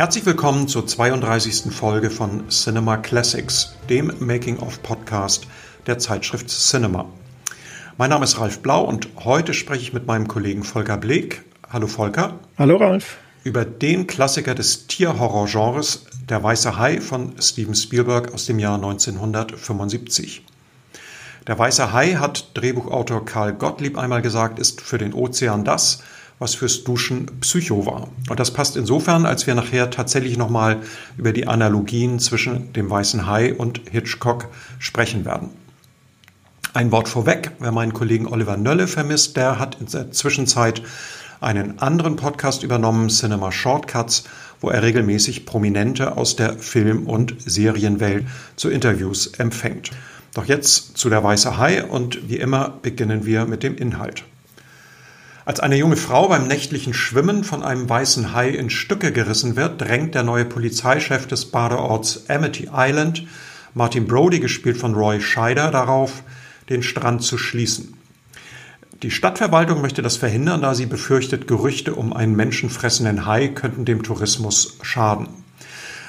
Herzlich willkommen zur 32. Folge von Cinema Classics, dem Making-of-Podcast der Zeitschrift Cinema. Mein Name ist Ralf Blau und heute spreche ich mit meinem Kollegen Volker Bleek. Hallo Volker. Hallo Ralf. Über den Klassiker des Tierhorror-Genres Der Weiße Hai von Steven Spielberg aus dem Jahr 1975. Der Weiße Hai, hat Drehbuchautor Karl Gottlieb einmal gesagt, ist für den Ozean das, was fürs Duschen Psycho war. Und das passt insofern, als wir nachher tatsächlich nochmal über die Analogien zwischen dem Weißen Hai und Hitchcock sprechen werden. Ein Wort vorweg, wer meinen Kollegen Oliver Nölle vermisst, der hat in der Zwischenzeit einen anderen Podcast übernommen, Cinema Shortcuts, wo er regelmäßig Prominente aus der Film- und Serienwelt zu Interviews empfängt. Doch jetzt zu der Weiße Hai und wie immer beginnen wir mit dem Inhalt. Als eine junge Frau beim nächtlichen Schwimmen von einem weißen Hai in Stücke gerissen wird, drängt der neue Polizeichef des Badeorts Amity Island, Martin Brody, gespielt von Roy Scheider, darauf, den Strand zu schließen. Die Stadtverwaltung möchte das verhindern, da sie befürchtet, Gerüchte um einen menschenfressenden Hai könnten dem Tourismus schaden.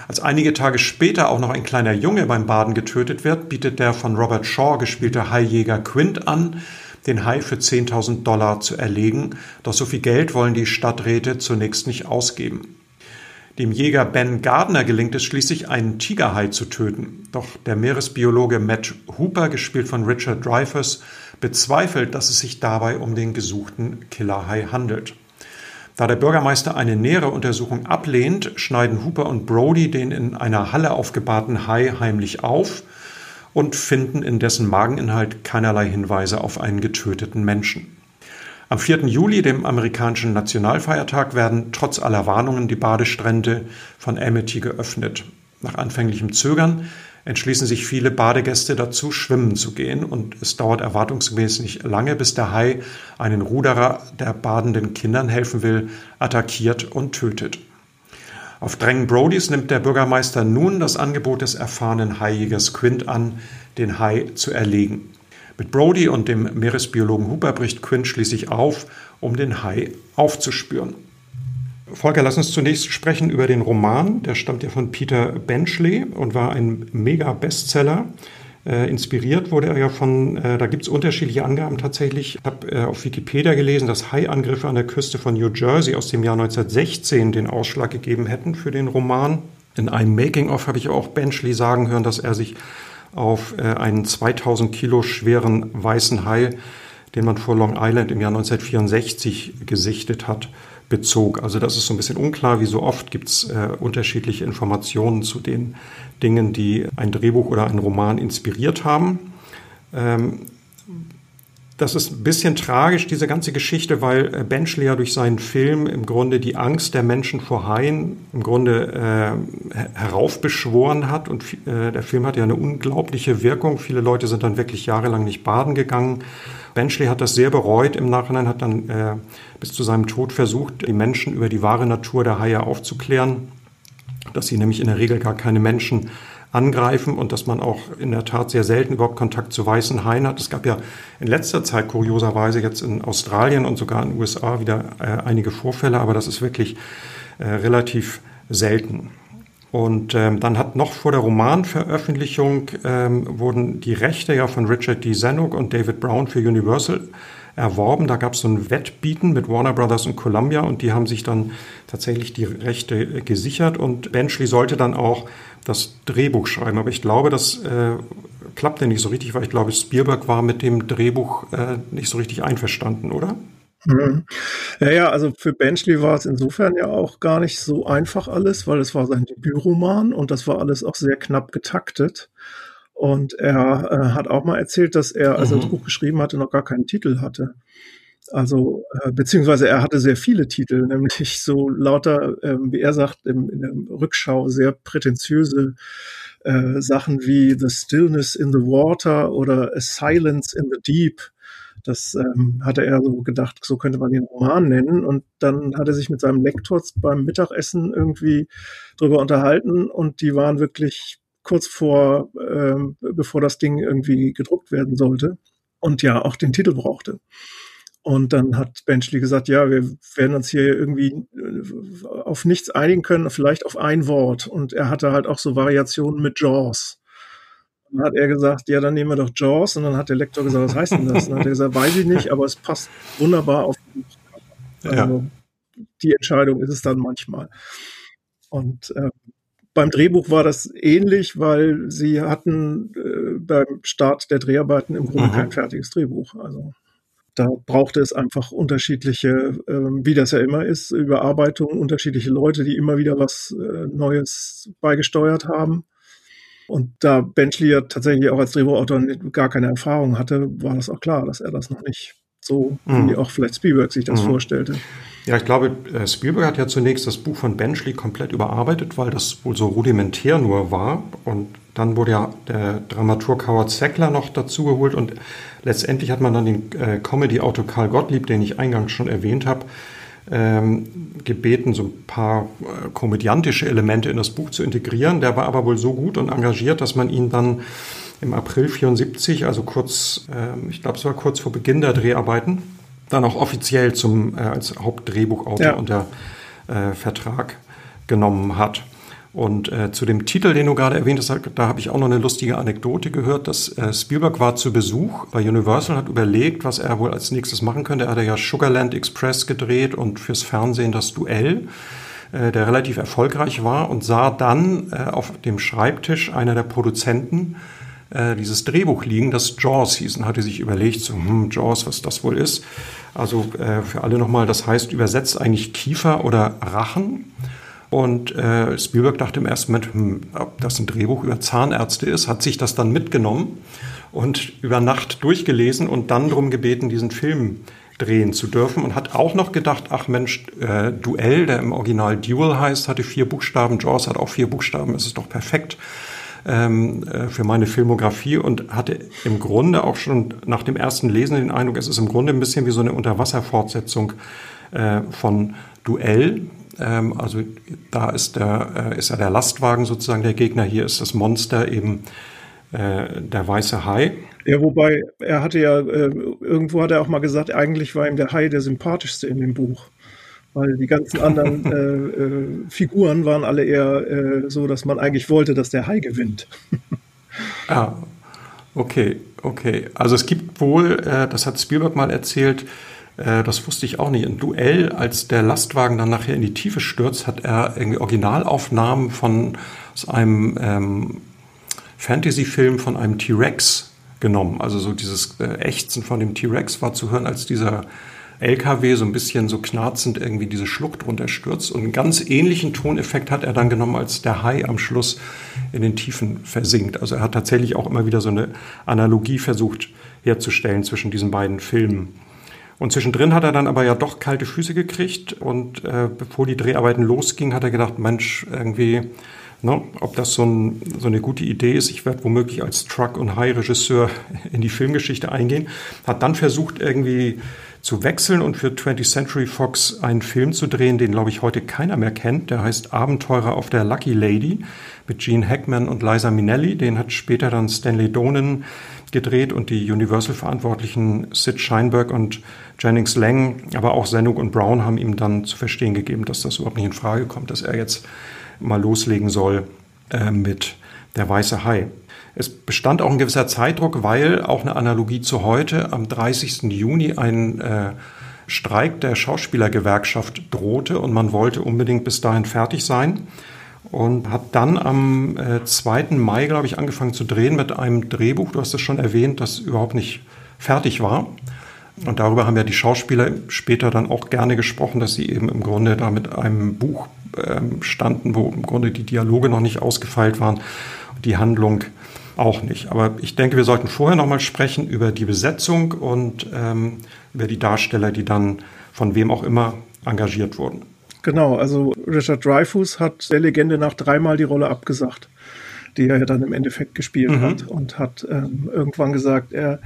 Als einige Tage später auch noch ein kleiner Junge beim Baden getötet wird, bietet der von Robert Shaw gespielte Haijäger Quint an, den Hai für 10.000 Dollar zu erlegen, doch so viel Geld wollen die Stadträte zunächst nicht ausgeben. Dem Jäger Ben Gardner gelingt es schließlich, einen Tigerhai zu töten. Doch der Meeresbiologe Matt Hooper, gespielt von Richard Dreyfuss, bezweifelt, dass es sich dabei um den gesuchten Killerhai handelt. Da der Bürgermeister eine nähere Untersuchung ablehnt, schneiden Hooper und Brody den in einer Halle aufgebahrten Hai heimlich auf und finden in dessen Mageninhalt keinerlei Hinweise auf einen getöteten Menschen. Am 4. Juli, dem amerikanischen Nationalfeiertag, werden trotz aller Warnungen die Badestrände von Amity geöffnet. Nach anfänglichem Zögern entschließen sich viele Badegäste dazu, schwimmen zu gehen und es dauert erwartungsgemäß nicht lange, bis der Hai einen Ruderer, der badenden Kindern helfen will, attackiert und tötet. Auf Drängen Brodys nimmt der Bürgermeister nun das Angebot des erfahrenen Haijägers Quint an, den Hai zu erlegen. Mit Brody und dem Meeresbiologen Huber bricht Quint schließlich auf, um den Hai aufzuspüren. Volker, lass uns zunächst sprechen über den Roman. Der stammt ja von Peter Benchley und war ein Mega-Bestseller. Äh, inspiriert wurde er ja von, äh, da gibt es unterschiedliche Angaben tatsächlich. Ich habe äh, auf Wikipedia gelesen, dass Hai-Angriffe an der Küste von New Jersey aus dem Jahr 1916 den Ausschlag gegeben hätten für den Roman. In einem Making-of habe ich auch Benchley sagen hören, dass er sich auf äh, einen 2000 Kilo schweren weißen Hai, den man vor Long Island im Jahr 1964 gesichtet hat, bezog. Also das ist so ein bisschen unklar. Wie so oft gibt es äh, unterschiedliche Informationen zu den Dingen, die ein Drehbuch oder einen Roman inspiriert haben. Ähm, das ist ein bisschen tragisch, diese ganze Geschichte, weil äh, Benchley ja durch seinen Film im Grunde die Angst der Menschen vor Haien im Grunde äh, heraufbeschworen hat. Und äh, der Film hat ja eine unglaubliche Wirkung. Viele Leute sind dann wirklich jahrelang nicht baden gegangen. Benchley hat das sehr bereut im Nachhinein, hat dann äh, bis zu seinem Tod versucht, die Menschen über die wahre Natur der Haie aufzuklären, dass sie nämlich in der Regel gar keine Menschen angreifen und dass man auch in der Tat sehr selten überhaupt Kontakt zu weißen Haien hat. Es gab ja in letzter Zeit kurioserweise jetzt in Australien und sogar in den USA wieder äh, einige Vorfälle, aber das ist wirklich äh, relativ selten. Und ähm, dann hat noch vor der Romanveröffentlichung ähm, wurden die Rechte ja von Richard D. Zanuck und David Brown für Universal erworben. Da gab es so ein Wettbieten mit Warner Brothers und Columbia und die haben sich dann tatsächlich die Rechte äh, gesichert und Benchley sollte dann auch das Drehbuch schreiben. Aber ich glaube, das äh, klappte nicht so richtig, weil ich glaube, Spielberg war mit dem Drehbuch äh, nicht so richtig einverstanden, oder? Mhm. Ja, ja, also für Benchley war es insofern ja auch gar nicht so einfach alles, weil es war sein Debütroman und das war alles auch sehr knapp getaktet. Und er äh, hat auch mal erzählt, dass er, als er das mhm. Buch geschrieben hatte, noch gar keinen Titel hatte. Also, äh, beziehungsweise er hatte sehr viele Titel, nämlich so lauter, äh, wie er sagt, im, in der Rückschau sehr prätentiöse äh, Sachen wie The Stillness in the Water oder A Silence in the Deep. Das ähm, hatte er so gedacht, so könnte man den Roman nennen. Und dann hat er sich mit seinem Lektor beim Mittagessen irgendwie drüber unterhalten und die waren wirklich kurz vor, ähm, bevor das Ding irgendwie gedruckt werden sollte und ja auch den Titel brauchte. Und dann hat Benchley gesagt, ja, wir werden uns hier irgendwie äh, auf nichts einigen können, vielleicht auf ein Wort. Und er hatte halt auch so Variationen mit Jaws. Dann hat er gesagt, ja, dann nehmen wir doch Jaws. Und dann hat der Lektor gesagt, was heißt denn das? Und dann hat er gesagt, weiß ich nicht, aber es passt wunderbar auf den also, ja. Die Entscheidung ist es dann manchmal. Und äh, beim Drehbuch war das ähnlich, weil sie hatten äh, beim Start der Dreharbeiten im Grunde mhm. kein fertiges Drehbuch. Also da brauchte es einfach unterschiedliche, äh, wie das ja immer ist, Überarbeitungen, unterschiedliche Leute, die immer wieder was äh, Neues beigesteuert haben. Und da Benchley ja tatsächlich auch als Drehbuchautor gar keine Erfahrung hatte, war das auch klar, dass er das noch nicht so, mhm. wie auch vielleicht Spielberg sich das mhm. vorstellte. Ja, ich glaube, äh, Spielberg hat ja zunächst das Buch von Benchley komplett überarbeitet, weil das wohl so rudimentär nur war. Und dann wurde ja der Dramaturg Howard Sackler noch dazugeholt und letztendlich hat man dann den äh, Comedy-Autor Karl Gottlieb, den ich eingangs schon erwähnt habe, ähm, gebeten, so ein paar äh, komödiantische Elemente in das Buch zu integrieren. Der war aber wohl so gut und engagiert, dass man ihn dann im April 74, also kurz, äh, ich glaube, es war kurz vor Beginn der Dreharbeiten, dann auch offiziell zum, äh, als Hauptdrehbuchautor ja. unter äh, Vertrag genommen hat. Und äh, zu dem Titel, den du gerade erwähnt hast, da habe ich auch noch eine lustige Anekdote gehört, dass äh, Spielberg war zu Besuch bei Universal, hat überlegt, was er wohl als nächstes machen könnte. Er hatte ja Sugarland Express gedreht und fürs Fernsehen das Duell, äh, der relativ erfolgreich war und sah dann äh, auf dem Schreibtisch einer der Produzenten äh, dieses Drehbuch liegen, das Jaws hieß und hatte sich überlegt, so, hm, Jaws, was das wohl ist. Also äh, für alle nochmal, das heißt übersetzt eigentlich Kiefer oder Rachen. Und äh, Spielberg dachte im ersten Moment, hm, ob das ein Drehbuch über Zahnärzte ist, hat sich das dann mitgenommen und über Nacht durchgelesen und dann darum gebeten, diesen Film drehen zu dürfen und hat auch noch gedacht, ach Mensch, äh, Duell, der im Original Duel heißt, hatte vier Buchstaben, Jaws hat auch vier Buchstaben, es ist doch perfekt ähm, äh, für meine Filmografie und hatte im Grunde auch schon nach dem ersten Lesen den Eindruck, es ist im Grunde ein bisschen wie so eine Unterwasserfortsetzung äh, von Duell. Ähm, also da ist, der, äh, ist ja der Lastwagen sozusagen der Gegner, hier ist das Monster eben äh, der weiße Hai. Ja, wobei er hatte ja, äh, irgendwo hat er auch mal gesagt, eigentlich war ihm der Hai der sympathischste in dem Buch weil die ganzen anderen äh, äh, Figuren waren alle eher äh, so, dass man eigentlich wollte, dass der Hai gewinnt. ah, okay, okay. Also es gibt wohl, äh, das hat Spielberg mal erzählt, äh, das wusste ich auch nicht, ein Duell, als der Lastwagen dann nachher in die Tiefe stürzt, hat er irgendwie Originalaufnahmen von aus einem ähm, Fantasy-Film von einem T-Rex genommen. Also so dieses äh, Ächzen von dem T-Rex war zu hören, als dieser LKW so ein bisschen so knarzend irgendwie diese Schlucht runterstürzt. Und einen ganz ähnlichen Toneffekt hat er dann genommen, als der Hai am Schluss in den Tiefen versinkt. Also er hat tatsächlich auch immer wieder so eine Analogie versucht herzustellen zwischen diesen beiden Filmen. Und zwischendrin hat er dann aber ja doch kalte Füße gekriegt und äh, bevor die Dreharbeiten losgingen, hat er gedacht, Mensch, irgendwie, ne, ob das so, ein, so, eine gute Idee ist. Ich werde womöglich als Truck- und High-Regisseur in die Filmgeschichte eingehen. Hat dann versucht, irgendwie zu wechseln und für 20th Century Fox einen Film zu drehen, den, glaube ich, heute keiner mehr kennt. Der heißt Abenteurer auf der Lucky Lady mit Gene Hackman und Liza Minnelli. Den hat später dann Stanley Donen gedreht und die Universal-Verantwortlichen Sid Sheinberg und Jennings Lang, aber auch Sendung und Brown haben ihm dann zu verstehen gegeben, dass das überhaupt nicht in Frage kommt, dass er jetzt mal loslegen soll äh, mit Der Weiße Hai. Es bestand auch ein gewisser Zeitdruck, weil auch eine Analogie zu heute am 30. Juni ein äh, Streik der Schauspielergewerkschaft drohte und man wollte unbedingt bis dahin fertig sein und hat dann am äh, 2. Mai, glaube ich, angefangen zu drehen mit einem Drehbuch, du hast es schon erwähnt, das überhaupt nicht fertig war. Und darüber haben ja die Schauspieler später dann auch gerne gesprochen, dass sie eben im Grunde da mit einem Buch ähm, standen, wo im Grunde die Dialoge noch nicht ausgefeilt waren, die Handlung auch nicht. Aber ich denke, wir sollten vorher noch mal sprechen über die Besetzung und ähm, über die Darsteller, die dann von wem auch immer engagiert wurden. Genau, also Richard Dreyfuss hat der Legende nach dreimal die Rolle abgesagt, die er ja dann im Endeffekt gespielt mhm. hat und hat ähm, irgendwann gesagt, er,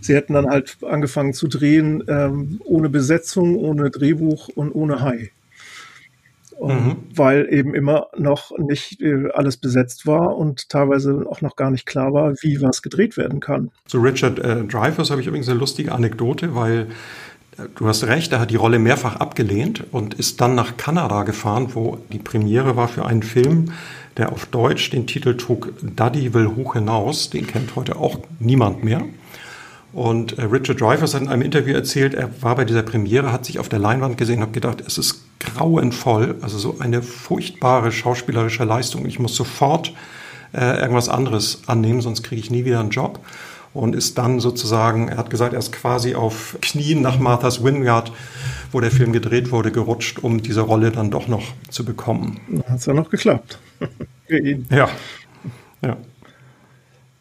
sie hätten dann halt angefangen zu drehen ähm, ohne Besetzung, ohne Drehbuch und ohne Hai mhm. weil eben immer noch nicht äh, alles besetzt war und teilweise auch noch gar nicht klar war, wie was gedreht werden kann. Zu Richard äh, Dreyfuss habe ich übrigens eine lustige Anekdote, weil du hast recht, er hat die Rolle mehrfach abgelehnt und ist dann nach Kanada gefahren, wo die Premiere war für einen Film, der auf Deutsch den Titel trug Daddy will hoch hinaus. Den kennt heute auch niemand mehr. Und äh, Richard Dreyfuss hat in einem Interview erzählt, er war bei dieser Premiere, hat sich auf der Leinwand gesehen und hat gedacht, es ist grauenvoll, also so eine furchtbare schauspielerische Leistung. Ich muss sofort äh, irgendwas anderes annehmen, sonst kriege ich nie wieder einen Job. Und ist dann sozusagen, er hat gesagt, er ist quasi auf Knien nach Martha's Wingard, wo der Film gedreht wurde, gerutscht, um diese Rolle dann doch noch zu bekommen. Hat es ja noch geklappt. Für ihn. Ja. Ja.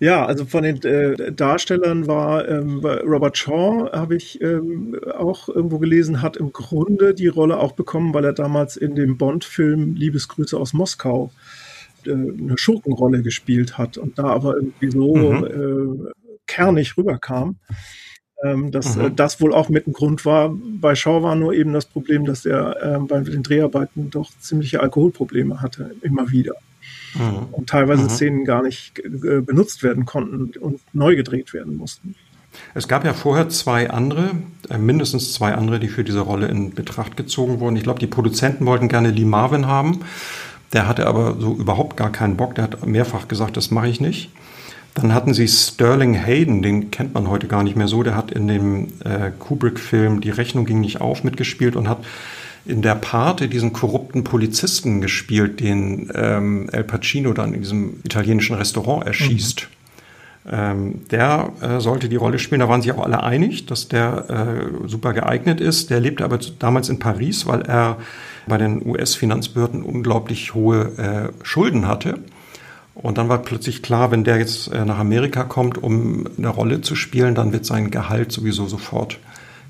Ja, also von den äh, Darstellern war ähm, Robert Shaw, habe ich ähm, auch irgendwo gelesen, hat im Grunde die Rolle auch bekommen, weil er damals in dem Bond-Film Liebesgrüße aus Moskau äh, eine Schurkenrolle gespielt hat und da aber irgendwie so mhm. äh, kernig rüberkam. Ähm, dass mhm. äh, das wohl auch mit ein Grund war. Bei Shaw war nur eben das Problem, dass er äh, bei den Dreharbeiten doch ziemliche Alkoholprobleme hatte, immer wieder. Mhm. Und teilweise mhm. Szenen gar nicht äh, benutzt werden konnten und neu gedreht werden mussten. Es gab ja vorher zwei andere, äh, mindestens zwei andere, die für diese Rolle in Betracht gezogen wurden. Ich glaube, die Produzenten wollten gerne Lee Marvin haben. Der hatte aber so überhaupt gar keinen Bock. Der hat mehrfach gesagt, das mache ich nicht. Dann hatten sie Sterling Hayden, den kennt man heute gar nicht mehr so. Der hat in dem äh, Kubrick-Film Die Rechnung ging nicht auf mitgespielt und hat in der Pate diesen korrupten Polizisten gespielt, den ähm, El Pacino dann in diesem italienischen Restaurant erschießt. Mhm. Ähm, der äh, sollte die Rolle spielen. Da waren sich auch alle einig, dass der äh, super geeignet ist. Der lebte aber damals in Paris, weil er bei den US-Finanzbehörden unglaublich hohe äh, Schulden hatte. Und dann war plötzlich klar, wenn der jetzt äh, nach Amerika kommt, um eine Rolle zu spielen, dann wird sein Gehalt sowieso sofort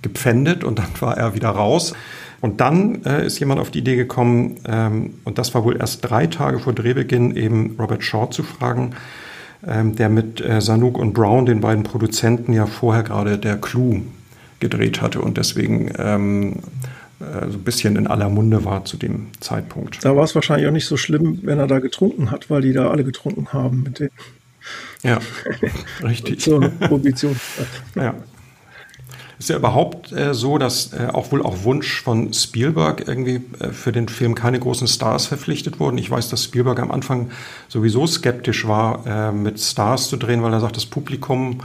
gepfändet und dann war er wieder raus. Und dann äh, ist jemand auf die Idee gekommen, ähm, und das war wohl erst drei Tage vor Drehbeginn, eben Robert Shaw zu fragen, ähm, der mit äh, Sanook und Brown, den beiden Produzenten, ja vorher gerade der Clou gedreht hatte und deswegen ähm, äh, so ein bisschen in aller Munde war zu dem Zeitpunkt. Da war es wahrscheinlich auch nicht so schlimm, wenn er da getrunken hat, weil die da alle getrunken haben mit denen. Ja, richtig. so Prohibition. ja. Ist ja überhaupt äh, so, dass äh, auch wohl auch Wunsch von Spielberg irgendwie äh, für den Film keine großen Stars verpflichtet wurden. Ich weiß, dass Spielberg am Anfang sowieso skeptisch war, äh, mit Stars zu drehen, weil er sagt, das Publikum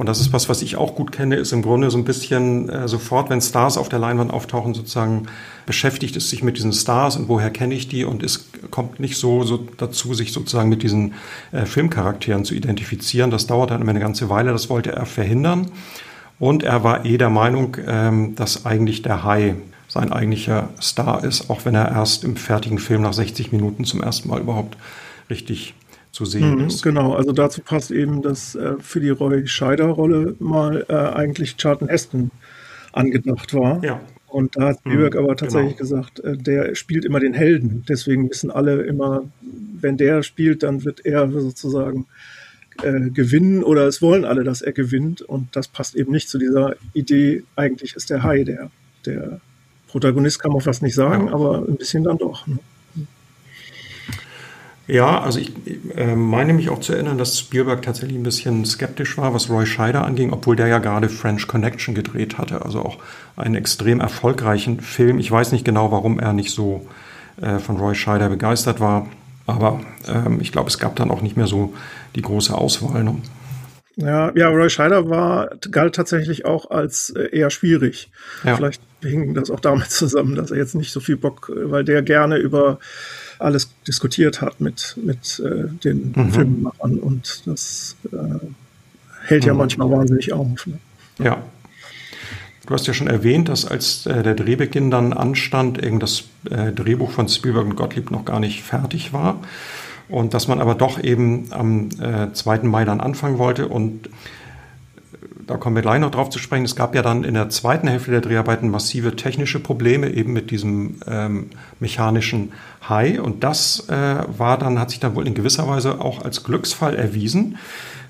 und das ist was, was ich auch gut kenne, ist im Grunde so ein bisschen äh, sofort, wenn Stars auf der Leinwand auftauchen, sozusagen beschäftigt es sich mit diesen Stars und woher kenne ich die und es kommt nicht so, so dazu, sich sozusagen mit diesen äh, Filmcharakteren zu identifizieren. Das dauert dann immer eine ganze Weile, das wollte er verhindern. Und er war eh der Meinung, ähm, dass eigentlich der Hai sein eigentlicher Star ist, auch wenn er erst im fertigen Film nach 60 Minuten zum ersten Mal überhaupt richtig zu sehen mhm, ist. Genau, also dazu passt eben, dass äh, für die Roy Scheider-Rolle mal äh, eigentlich Charlton Heston angedacht war. Ja. Und da hat Spielberg mhm, aber tatsächlich genau. gesagt, äh, der spielt immer den Helden. Deswegen wissen alle immer, wenn der spielt, dann wird er sozusagen äh, gewinnen oder es wollen alle, dass er gewinnt. Und das passt eben nicht zu dieser Idee, eigentlich ist der Hai der, der Protagonist, kann man fast nicht sagen, ja. aber ein bisschen dann doch. Ne? Ja, also ich äh, meine mich auch zu erinnern, dass Spielberg tatsächlich ein bisschen skeptisch war, was Roy Scheider anging, obwohl der ja gerade French Connection gedreht hatte, also auch einen extrem erfolgreichen Film. Ich weiß nicht genau, warum er nicht so äh, von Roy Scheider begeistert war, aber ähm, ich glaube, es gab dann auch nicht mehr so die große Auswahl. Ne? Ja, ja, Roy Scheider war, galt tatsächlich auch als äh, eher schwierig. Ja. Vielleicht hing das auch damit zusammen, dass er jetzt nicht so viel Bock, weil der gerne über alles diskutiert hat mit, mit äh, den mhm. Filmemachern und das äh, hält ja mhm. manchmal wahnsinnig auf. Ne? Ja. Du hast ja schon erwähnt, dass als äh, der Drehbeginn dann anstand, das äh, Drehbuch von Spielberg und Gottlieb noch gar nicht fertig war und dass man aber doch eben am äh, 2. Mai dann anfangen wollte und da kommen wir gleich noch drauf zu sprechen. Es gab ja dann in der zweiten Hälfte der Dreharbeiten massive technische Probleme eben mit diesem ähm, mechanischen Hai. Und das äh, war dann, hat sich dann wohl in gewisser Weise auch als Glücksfall erwiesen,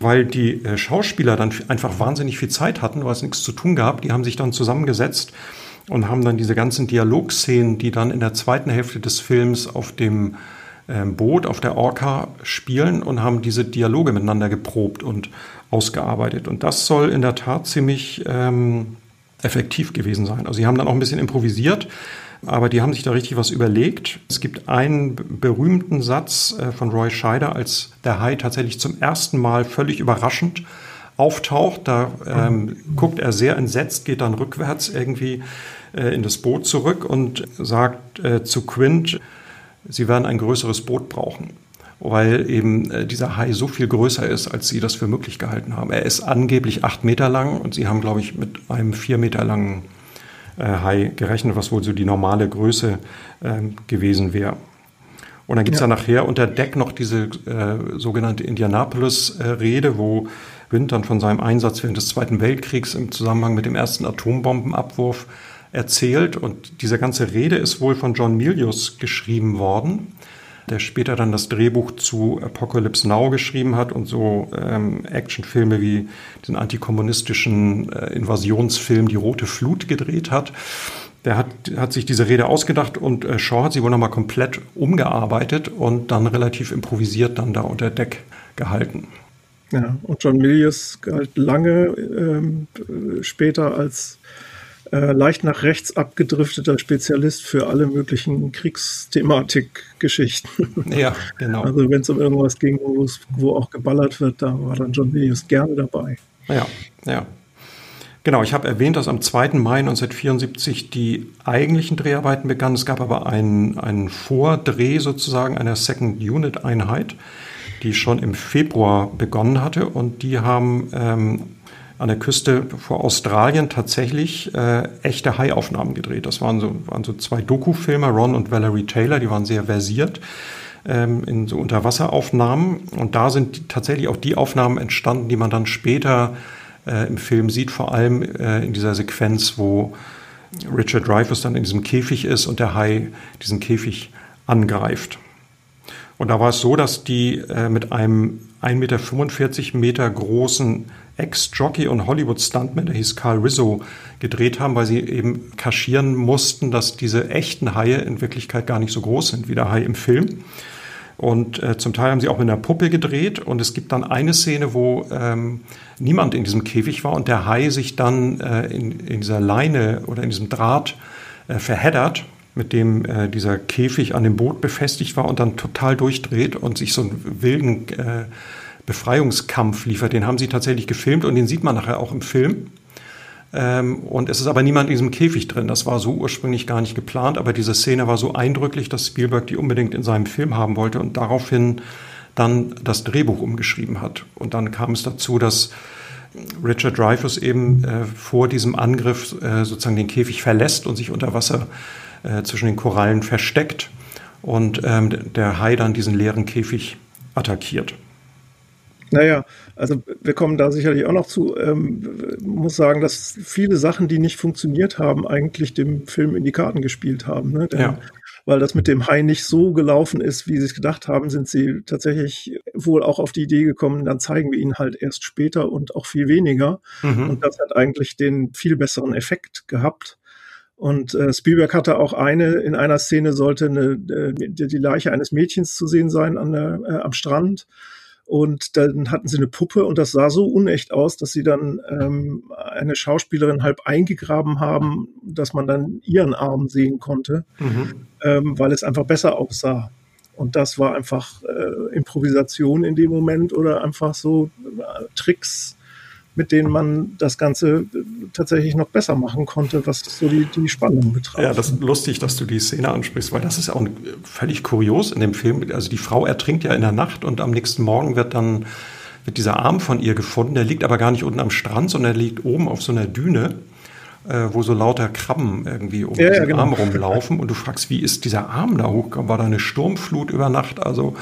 weil die äh, Schauspieler dann einfach wahnsinnig viel Zeit hatten, weil es nichts zu tun gab. Die haben sich dann zusammengesetzt und haben dann diese ganzen Dialogszenen, die dann in der zweiten Hälfte des Films auf dem Boot auf der Orca spielen und haben diese Dialoge miteinander geprobt und ausgearbeitet. Und das soll in der Tat ziemlich ähm, effektiv gewesen sein. Also sie haben dann auch ein bisschen improvisiert, aber die haben sich da richtig was überlegt. Es gibt einen berühmten Satz äh, von Roy Scheider, als der Hai tatsächlich zum ersten Mal völlig überraschend auftaucht. Da ähm, guckt er sehr entsetzt, geht dann rückwärts irgendwie äh, in das Boot zurück und sagt äh, zu Quint, sie werden ein größeres Boot brauchen weil eben äh, dieser Hai so viel größer ist, als sie das für möglich gehalten haben. Er ist angeblich acht Meter lang und sie haben, glaube ich, mit einem vier Meter langen äh, Hai gerechnet, was wohl so die normale Größe ähm, gewesen wäre. Und dann gibt es ja. ja. nachher unter Deck noch diese äh, sogenannte Indianapolis-Rede, wo Wind dann von seinem Einsatz während des Zweiten Weltkriegs im Zusammenhang mit dem ersten Atombombenabwurf erzählt. Und diese ganze Rede ist wohl von John Milius geschrieben worden der später dann das Drehbuch zu Apocalypse Now geschrieben hat und so ähm, Actionfilme wie den antikommunistischen äh, Invasionsfilm Die Rote Flut gedreht hat. Der hat, hat sich diese Rede ausgedacht und äh, Shaw hat sie wohl nochmal komplett umgearbeitet und dann relativ improvisiert dann da unter Deck gehalten. Ja, und John Milius galt lange ähm, später als äh, leicht nach rechts abgedrifteter Spezialist für alle möglichen Kriegsthematik-Geschichten. Ja, genau. Also wenn es um irgendwas ging, wo, auch geballert wird, da war dann John Williams gerne dabei. Ja, ja. Genau, ich habe erwähnt, dass am 2. Mai 1974 die eigentlichen Dreharbeiten begannen. Es gab aber einen, einen Vordreh sozusagen einer Second Unit Einheit, die schon im Februar begonnen hatte und die haben ähm, an der Küste vor Australien tatsächlich äh, echte Haiaufnahmen gedreht. Das waren so, waren so zwei Doku-Filme, Ron und Valerie Taylor, die waren sehr versiert ähm, in so Unterwasseraufnahmen. Und da sind tatsächlich auch die Aufnahmen entstanden, die man dann später äh, im Film sieht, vor allem äh, in dieser Sequenz, wo Richard Dreyfuss dann in diesem Käfig ist und der Hai diesen Käfig angreift. Und da war es so, dass die äh, mit einem 1,45 Meter, Meter großen Ex-Jockey und Hollywood-Stuntman, der hieß Carl Rizzo, gedreht haben, weil sie eben kaschieren mussten, dass diese echten Haie in Wirklichkeit gar nicht so groß sind wie der Hai im Film. Und äh, zum Teil haben sie auch mit einer Puppe gedreht. Und es gibt dann eine Szene, wo ähm, niemand in diesem Käfig war und der Hai sich dann äh, in, in dieser Leine oder in diesem Draht äh, verheddert, mit dem äh, dieser Käfig an dem Boot befestigt war und dann total durchdreht und sich so einen wilden äh, Befreiungskampf liefert. Den haben sie tatsächlich gefilmt und den sieht man nachher auch im Film. Ähm, und es ist aber niemand in diesem Käfig drin. Das war so ursprünglich gar nicht geplant, aber diese Szene war so eindrücklich, dass Spielberg die unbedingt in seinem Film haben wollte und daraufhin dann das Drehbuch umgeschrieben hat. Und dann kam es dazu, dass Richard Dreyfuss eben äh, vor diesem Angriff äh, sozusagen den Käfig verlässt und sich unter Wasser äh, zwischen den Korallen versteckt und ähm, der Hai dann diesen leeren Käfig attackiert. Naja, also wir kommen da sicherlich auch noch zu. Ähm, muss sagen, dass viele Sachen, die nicht funktioniert haben, eigentlich dem Film in die Karten gespielt haben. Ne? Denn, ja. Weil das mit dem Hai nicht so gelaufen ist, wie sie es gedacht haben, sind sie tatsächlich wohl auch auf die Idee gekommen, dann zeigen wir ihn halt erst später und auch viel weniger. Mhm. Und das hat eigentlich den viel besseren Effekt gehabt. Und äh, Spielberg hatte auch eine, in einer Szene sollte eine, äh, die Leiche eines Mädchens zu sehen sein an der, äh, am Strand. Und dann hatten sie eine Puppe und das sah so unecht aus, dass sie dann ähm, eine Schauspielerin halb eingegraben haben, dass man dann ihren Arm sehen konnte, mhm. ähm, weil es einfach besser aussah. Und das war einfach äh, Improvisation in dem Moment oder einfach so äh, Tricks, mit denen man das Ganze tatsächlich noch besser machen konnte, was so die, die Spannung betraf. Ja, das ist lustig, dass du die Szene ansprichst, weil das ist auch völlig kurios in dem Film. Also die Frau ertrinkt ja in der Nacht und am nächsten Morgen wird dann wird dieser Arm von ihr gefunden. Der liegt aber gar nicht unten am Strand, sondern der liegt oben auf so einer Düne, äh, wo so lauter Krabben irgendwie um ja, den ja, genau. Arm rumlaufen. Und du fragst, wie ist dieser Arm da hochgekommen? War da eine Sturmflut über Nacht? Also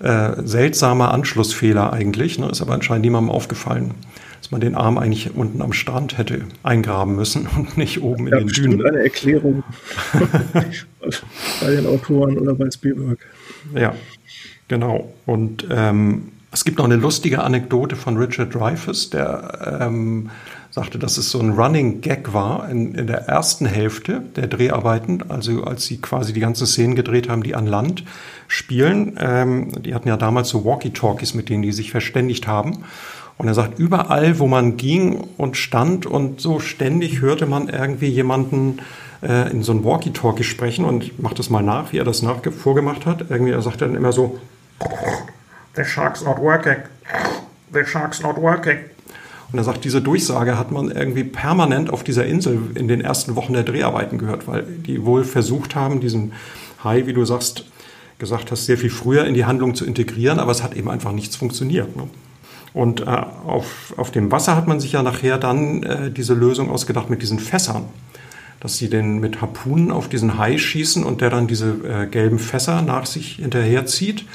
äh, seltsamer Anschlussfehler eigentlich, ne? ist aber anscheinend niemandem aufgefallen dass man den Arm eigentlich unten am Strand hätte eingraben müssen und nicht oben ja, in den Dünen. eine Erklärung bei den Autoren oder bei Spielberg. Ja, genau. Und ähm, es gibt noch eine lustige Anekdote von Richard Dreyfuss, der ähm, sagte, dass es so ein Running Gag war in, in der ersten Hälfte der Dreharbeiten, also als sie quasi die ganzen Szenen gedreht haben, die an Land spielen. Ähm, die hatten ja damals so Walkie-Talkies, mit denen die sich verständigt haben. Und er sagt, überall, wo man ging und stand und so ständig hörte man irgendwie jemanden äh, in so ein Walkie-Talkie sprechen und ich mache das mal nach, wie er das nach vorgemacht hat. Irgendwie, er sagt dann immer so, The shark's not working. The shark's not working. Und er sagt, diese Durchsage hat man irgendwie permanent auf dieser Insel in den ersten Wochen der Dreharbeiten gehört, weil die wohl versucht haben, diesen Hai, wie du sagst, gesagt hast, sehr viel früher in die Handlung zu integrieren, aber es hat eben einfach nichts funktioniert. Ne? Und äh, auf, auf dem Wasser hat man sich ja nachher dann äh, diese Lösung ausgedacht mit diesen Fässern. Dass sie den mit Harpunen auf diesen Hai schießen und der dann diese äh, gelben Fässer nach sich hinterherzieht,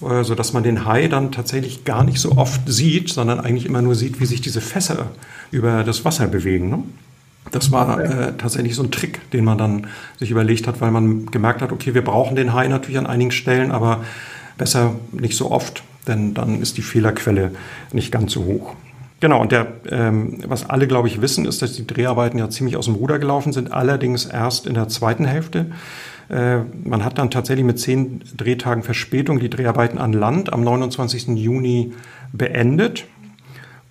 äh, sodass man den Hai dann tatsächlich gar nicht so oft sieht, sondern eigentlich immer nur sieht, wie sich diese Fässer über das Wasser bewegen. Ne? Das war äh, tatsächlich so ein Trick, den man dann sich überlegt hat, weil man gemerkt hat, okay, wir brauchen den Hai natürlich an einigen Stellen, aber besser nicht so oft denn dann ist die Fehlerquelle nicht ganz so hoch. Genau, und der, ähm, was alle, glaube ich, wissen, ist, dass die Dreharbeiten ja ziemlich aus dem Ruder gelaufen sind, allerdings erst in der zweiten Hälfte. Äh, man hat dann tatsächlich mit zehn Drehtagen Verspätung die Dreharbeiten an Land am 29. Juni beendet.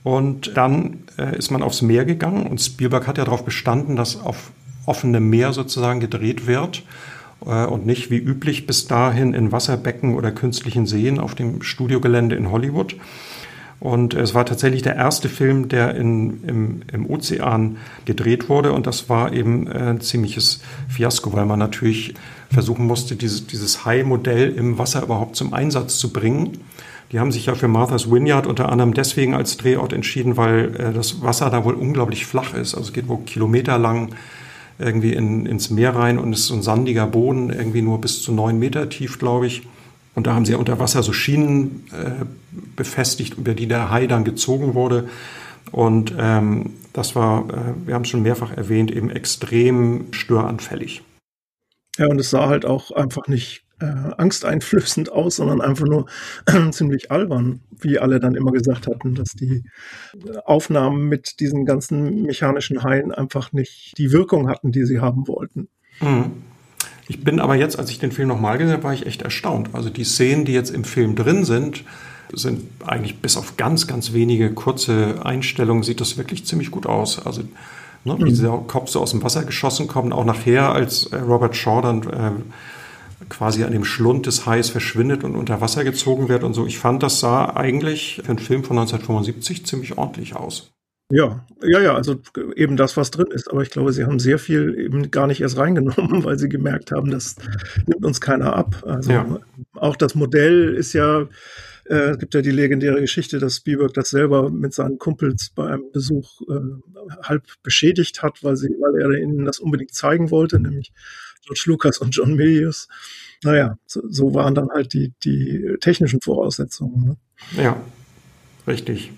Und dann äh, ist man aufs Meer gegangen und Spielberg hat ja darauf bestanden, dass auf offenem Meer sozusagen gedreht wird. Äh, und nicht wie üblich bis dahin in Wasserbecken oder künstlichen Seen auf dem Studiogelände in Hollywood. Und es war tatsächlich der erste Film, der in, im, im Ozean gedreht wurde. Und das war eben ein ziemliches Fiasko, weil man natürlich versuchen musste, dieses, dieses High-Modell im Wasser überhaupt zum Einsatz zu bringen. Die haben sich ja für Martha's Vineyard unter anderem deswegen als Drehort entschieden, weil äh, das Wasser da wohl unglaublich flach ist. Also es geht wohl kilometerlang irgendwie in, ins Meer rein und es ist so ein sandiger Boden, irgendwie nur bis zu neun Meter tief, glaube ich. Und da haben sie unter Wasser so Schienen äh, befestigt, über die der Hai dann gezogen wurde. Und ähm, das war, äh, wir haben es schon mehrfach erwähnt, eben extrem störanfällig. Ja, und es sah halt auch einfach nicht äh, angsteinflößend aus, sondern einfach nur äh, ziemlich albern, wie alle dann immer gesagt hatten, dass die Aufnahmen mit diesen ganzen mechanischen Haien einfach nicht die Wirkung hatten, die sie haben wollten. Mhm. Ich bin aber jetzt, als ich den Film nochmal gesehen habe, war ich echt erstaunt. Also die Szenen, die jetzt im Film drin sind, sind eigentlich bis auf ganz, ganz wenige kurze Einstellungen, sieht das wirklich ziemlich gut aus. Also ne, wie mhm. dieser Kopf so aus dem Wasser geschossen kommt, auch nachher, als äh, Robert Shaw dann äh, quasi an dem Schlund des Hais verschwindet und unter Wasser gezogen wird und so. Ich fand, das sah eigentlich für einen Film von 1975 ziemlich ordentlich aus. Ja, ja, ja, also eben das, was drin ist. Aber ich glaube, sie haben sehr viel eben gar nicht erst reingenommen, weil sie gemerkt haben, das nimmt uns keiner ab. Also ja. auch das Modell ist ja, äh, es gibt ja die legendäre Geschichte, dass Spielberg das selber mit seinen Kumpels bei einem Besuch äh, halb beschädigt hat, weil, sie, weil er ihnen das unbedingt zeigen wollte, nämlich George Lucas und John Milius. Naja, so, so waren dann halt die, die technischen Voraussetzungen. Ne? Ja, richtig.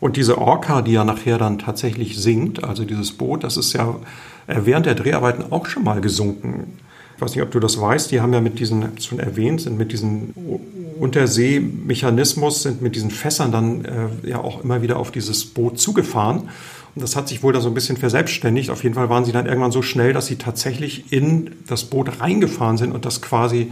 Und diese Orca, die ja nachher dann tatsächlich sinkt, also dieses Boot, das ist ja äh, während der Dreharbeiten auch schon mal gesunken. Ich weiß nicht, ob du das weißt, die haben ja mit diesen, schon erwähnt, sind mit diesem Unterseemechanismus, sind mit diesen Fässern dann äh, ja auch immer wieder auf dieses Boot zugefahren. Und das hat sich wohl da so ein bisschen verselbstständigt. Auf jeden Fall waren sie dann irgendwann so schnell, dass sie tatsächlich in das Boot reingefahren sind und das quasi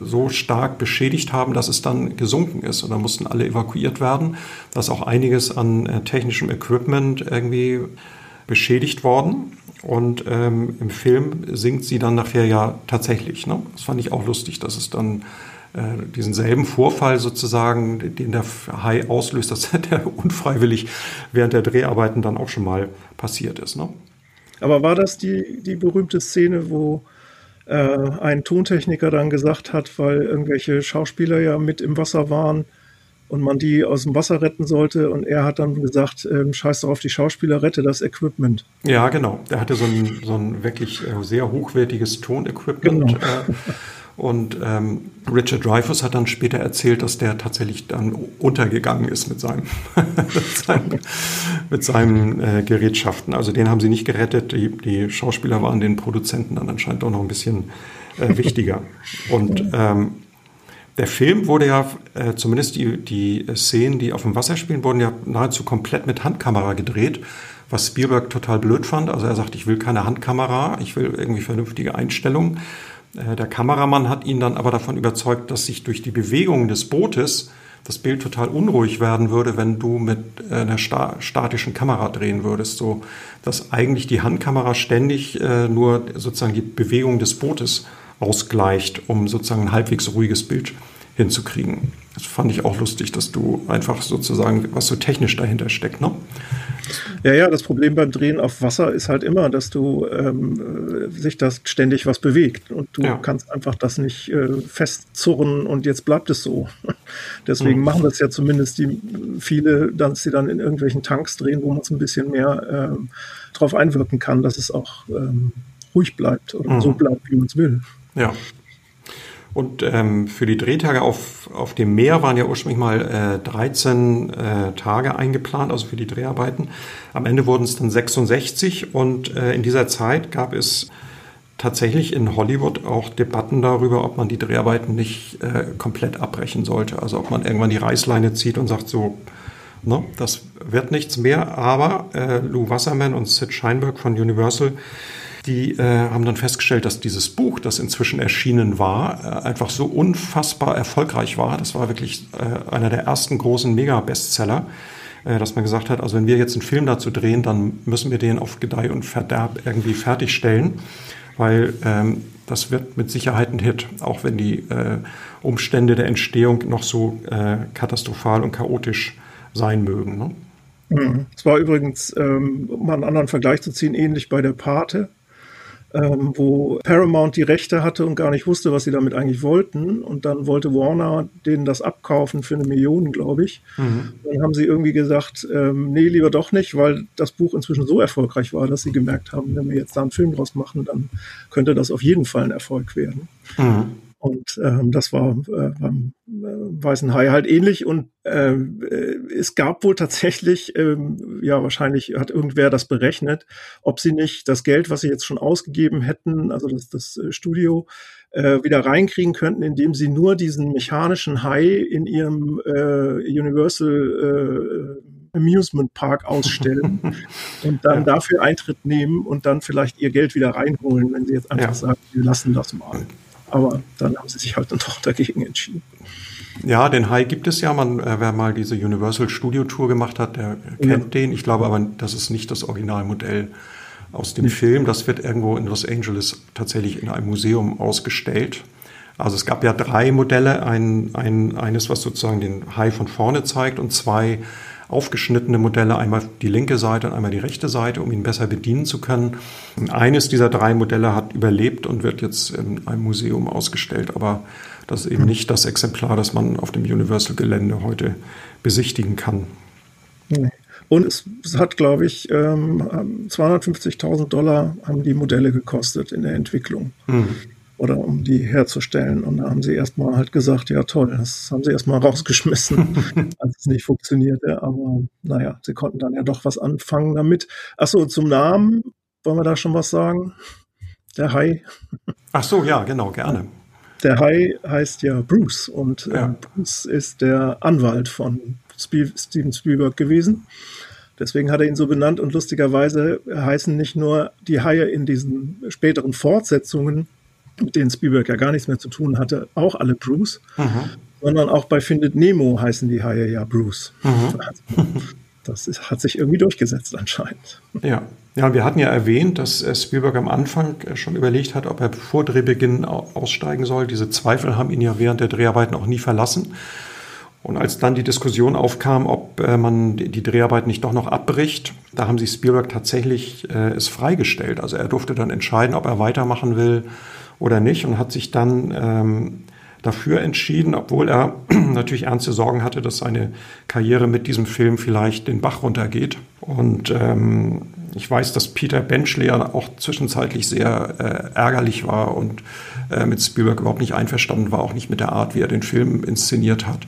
so stark beschädigt haben, dass es dann gesunken ist. Und dann mussten alle evakuiert werden. Da ist auch einiges an äh, technischem Equipment irgendwie beschädigt worden. Und ähm, im Film sinkt sie dann nachher ja tatsächlich. Ne? Das fand ich auch lustig, dass es dann diesen selben Vorfall sozusagen, den der Hai auslöst, dass der unfreiwillig während der Dreharbeiten dann auch schon mal passiert ist. Ne? Aber war das die, die berühmte Szene, wo äh, ein Tontechniker dann gesagt hat, weil irgendwelche Schauspieler ja mit im Wasser waren und man die aus dem Wasser retten sollte und er hat dann gesagt, äh, scheiß doch auf die Schauspieler, rette das Equipment. Ja, genau. Der hatte so ein, so ein wirklich äh, sehr hochwertiges Tonequipment. Genau. Und ähm, Richard Dreyfuss hat dann später erzählt, dass der tatsächlich dann untergegangen ist mit seinem, mit seinen, mit seinen äh, Gerätschaften. Also den haben sie nicht gerettet. Die, die Schauspieler waren den Produzenten dann anscheinend auch noch ein bisschen äh, wichtiger. Und ähm, der Film wurde ja, äh, zumindest die, die Szenen, die auf dem Wasser spielen, wurden ja nahezu komplett mit Handkamera gedreht, was Spielberg total blöd fand. Also er sagt, ich will keine Handkamera, ich will irgendwie vernünftige Einstellungen. Äh, der Kameramann hat ihn dann aber davon überzeugt, dass sich durch die Bewegung des Bootes das Bild total unruhig werden würde, wenn du mit äh, einer sta statischen Kamera drehen würdest, so dass eigentlich die Handkamera ständig äh, nur sozusagen die Bewegung des Bootes ausgleicht, um sozusagen ein halbwegs ruhiges Bild hinzukriegen. Das fand ich auch lustig, dass du einfach sozusagen, was so technisch dahinter steckt, ne? Ja, ja, das Problem beim Drehen auf Wasser ist halt immer, dass du ähm, sich das ständig was bewegt und du ja. kannst einfach das nicht äh, festzurren und jetzt bleibt es so. Deswegen mhm. machen das ja zumindest die viele, dass sie dann in irgendwelchen Tanks drehen, wo man es ein bisschen mehr ähm, drauf einwirken kann, dass es auch ähm, ruhig bleibt oder mhm. so bleibt, wie man es will. Ja. Und ähm, für die Drehtage auf, auf dem Meer waren ja ursprünglich mal äh, 13 äh, Tage eingeplant, also für die Dreharbeiten. Am Ende wurden es dann 66 und äh, in dieser Zeit gab es tatsächlich in Hollywood auch Debatten darüber, ob man die Dreharbeiten nicht äh, komplett abbrechen sollte. Also ob man irgendwann die Reißleine zieht und sagt so, ne, das wird nichts mehr. Aber äh, Lou Wasserman und Sid Scheinberg von Universal die äh, haben dann festgestellt, dass dieses Buch, das inzwischen erschienen war, äh, einfach so unfassbar erfolgreich war. Das war wirklich äh, einer der ersten großen Mega-Bestseller, äh, dass man gesagt hat, also wenn wir jetzt einen Film dazu drehen, dann müssen wir den auf Gedeih und Verderb irgendwie fertigstellen, weil ähm, das wird mit Sicherheit ein Hit, auch wenn die äh, Umstände der Entstehung noch so äh, katastrophal und chaotisch sein mögen. Ne? Mhm. Es war übrigens, ähm, um einen anderen Vergleich zu ziehen, ähnlich bei der Pate ähm, wo Paramount die Rechte hatte und gar nicht wusste, was sie damit eigentlich wollten. Und dann wollte Warner denen das abkaufen für eine Million, glaube ich. Mhm. Dann haben sie irgendwie gesagt, ähm, nee, lieber doch nicht, weil das Buch inzwischen so erfolgreich war, dass sie gemerkt haben, wenn wir jetzt da einen Film draus machen, dann könnte das auf jeden Fall ein Erfolg werden. Mhm. Und ähm, das war äh, beim äh, Weißen Hai halt ähnlich. Und äh, es gab wohl tatsächlich, ähm, ja, wahrscheinlich hat irgendwer das berechnet, ob sie nicht das Geld, was sie jetzt schon ausgegeben hätten, also das, das äh, Studio, äh, wieder reinkriegen könnten, indem sie nur diesen mechanischen Hai in ihrem äh, Universal äh, Amusement Park ausstellen und dann ja. dafür Eintritt nehmen und dann vielleicht ihr Geld wieder reinholen, wenn sie jetzt einfach ja. sagen, wir lassen das mal. Aber dann haben sie sich halt dann doch dagegen entschieden. Ja, den Hai gibt es ja. Man, äh, wer mal diese Universal Studio Tour gemacht hat, der kennt ja. den. Ich glaube aber, das ist nicht das Originalmodell aus dem nicht. Film. Das wird irgendwo in Los Angeles tatsächlich in einem Museum ausgestellt. Also es gab ja drei Modelle. Ein, ein, eines, was sozusagen den Hai von vorne zeigt und zwei aufgeschnittene Modelle, einmal die linke Seite und einmal die rechte Seite, um ihn besser bedienen zu können. Eines dieser drei Modelle hat überlebt und wird jetzt in einem Museum ausgestellt, aber das ist eben nicht das Exemplar, das man auf dem Universal-Gelände heute besichtigen kann. Und es, hat, glaube ich, 250.000 ähm, Dollar haben die Modelle gekostet in der Entwicklung. Mhm oder um die herzustellen. Und da haben sie erstmal halt gesagt, ja toll, das haben sie erstmal rausgeschmissen, als es nicht funktionierte. Aber naja, sie konnten dann ja doch was anfangen damit. Achso, zum Namen, wollen wir da schon was sagen? Der Hai. Ach so, ja, genau, gerne. Der Hai heißt ja Bruce und äh, ja. Bruce ist der Anwalt von Steven Spielberg gewesen. Deswegen hat er ihn so benannt und lustigerweise heißen nicht nur die Haie in diesen späteren Fortsetzungen mit denen Spielberg ja gar nichts mehr zu tun hatte, auch alle Bruce, mhm. sondern auch bei Findet Nemo heißen die Haie ja Bruce. Mhm. Also, das ist, hat sich irgendwie durchgesetzt anscheinend. Ja. Ja, wir hatten ja erwähnt, dass Spielberg am Anfang schon überlegt hat, ob er vor Drehbeginn aussteigen soll. Diese Zweifel haben ihn ja während der Dreharbeiten auch nie verlassen. Und als dann die Diskussion aufkam, ob äh, man die Dreharbeiten nicht doch noch abbricht, da haben sie Spielberg tatsächlich äh, es freigestellt. Also er durfte dann entscheiden, ob er weitermachen will oder nicht und hat sich dann ähm, dafür entschieden, obwohl er natürlich ernste Sorgen hatte, dass seine Karriere mit diesem Film vielleicht den Bach runtergeht. Und ähm, ich weiß, dass Peter Benchley auch zwischenzeitlich sehr äh, ärgerlich war und äh, mit Spielberg überhaupt nicht einverstanden war, auch nicht mit der Art, wie er den Film inszeniert hat.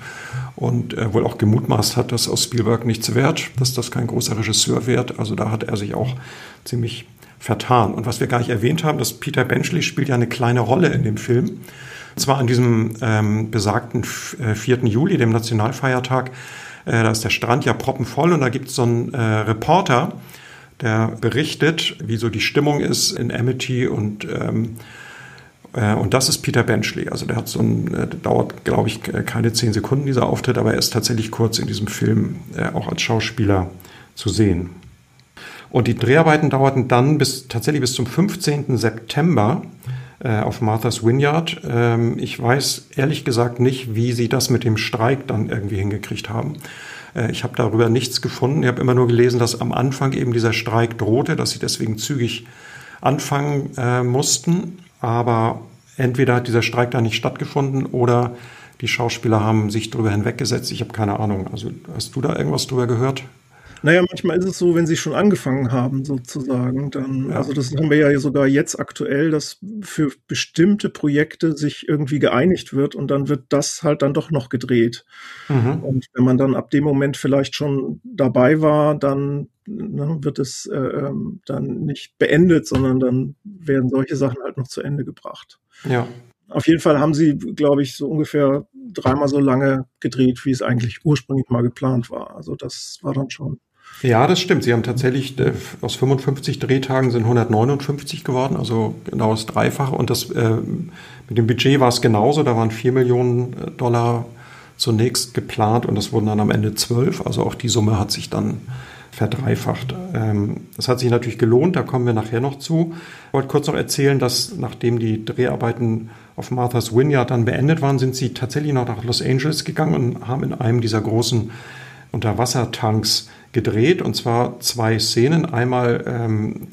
Und äh, wohl auch gemutmaßt hat, dass aus Spielberg nichts wert, dass das kein großer Regisseur wird. Also da hat er sich auch ziemlich vertan. Und was wir gar nicht erwähnt haben, dass Peter Benchley spielt ja eine kleine Rolle in dem Film. Und zwar an diesem ähm, besagten 4. Äh, Juli, dem Nationalfeiertag. Äh, da ist der Strand ja proppenvoll und da gibt es so einen äh, Reporter, der berichtet, wie so die Stimmung ist in Amity und ähm, Äh, und das ist Peter Benchley. Also der hat so ein, äh, dauert, glaube ich, keine zehn Sekunden dieser Auftritt, aber er ist tatsächlich kurz in diesem Film äh, auch als Schauspieler zu sehen. Und die Dreharbeiten dauerten dann bis tatsächlich bis zum 15. September äh, auf Martha's Vineyard. Ähm, ich weiß ehrlich gesagt nicht, wie sie das mit dem Streik dann irgendwie hingekriegt haben. Äh, ich habe darüber nichts gefunden. Ich habe immer nur gelesen, dass am Anfang eben dieser Streik drohte, dass sie deswegen zügig anfangen äh, mussten. Aber entweder hat dieser Streik da nicht stattgefunden oder die Schauspieler haben sich darüber hinweggesetzt. Ich habe keine Ahnung. Also hast du da irgendwas drüber gehört? Naja, manchmal ist es so, wenn sie schon angefangen haben, sozusagen, dann, ja. also das haben wir ja sogar jetzt aktuell, dass für bestimmte Projekte sich irgendwie geeinigt wird und dann wird das halt dann doch noch gedreht. Mhm. Und wenn man dann ab dem Moment vielleicht schon dabei war, dann ne, wird es äh, ähm, dann nicht beendet, sondern dann werden solche Sachen halt noch zu Ende gebracht. Ja. Auf jeden Fall haben sie, glaube ich, so ungefähr dreimal so lange gedreht, wie es eigentlich ursprünglich mal geplant war. Also das war dann schon ja, das stimmt. Sie haben tatsächlich äh, aus 55 Drehtagen sind 159 geworden, also genau das Dreifache. Und das äh, mit dem Budget war es genauso. Da waren 4 Millionen äh, Dollar zunächst geplant und das wurden dann am Ende 12. Also auch die Summe hat sich dann verdreifacht. Ähm, das hat sich natürlich gelohnt, da kommen wir nachher noch zu. Ich wollte kurz noch erzählen, dass nachdem die Dreharbeiten auf Martha's Vineyard dann beendet waren, sind sie tatsächlich noch nach Los Angeles gegangen und haben in einem dieser großen Unterwassertanks gedreht und zwar zwei Szenen. Einmal ähm,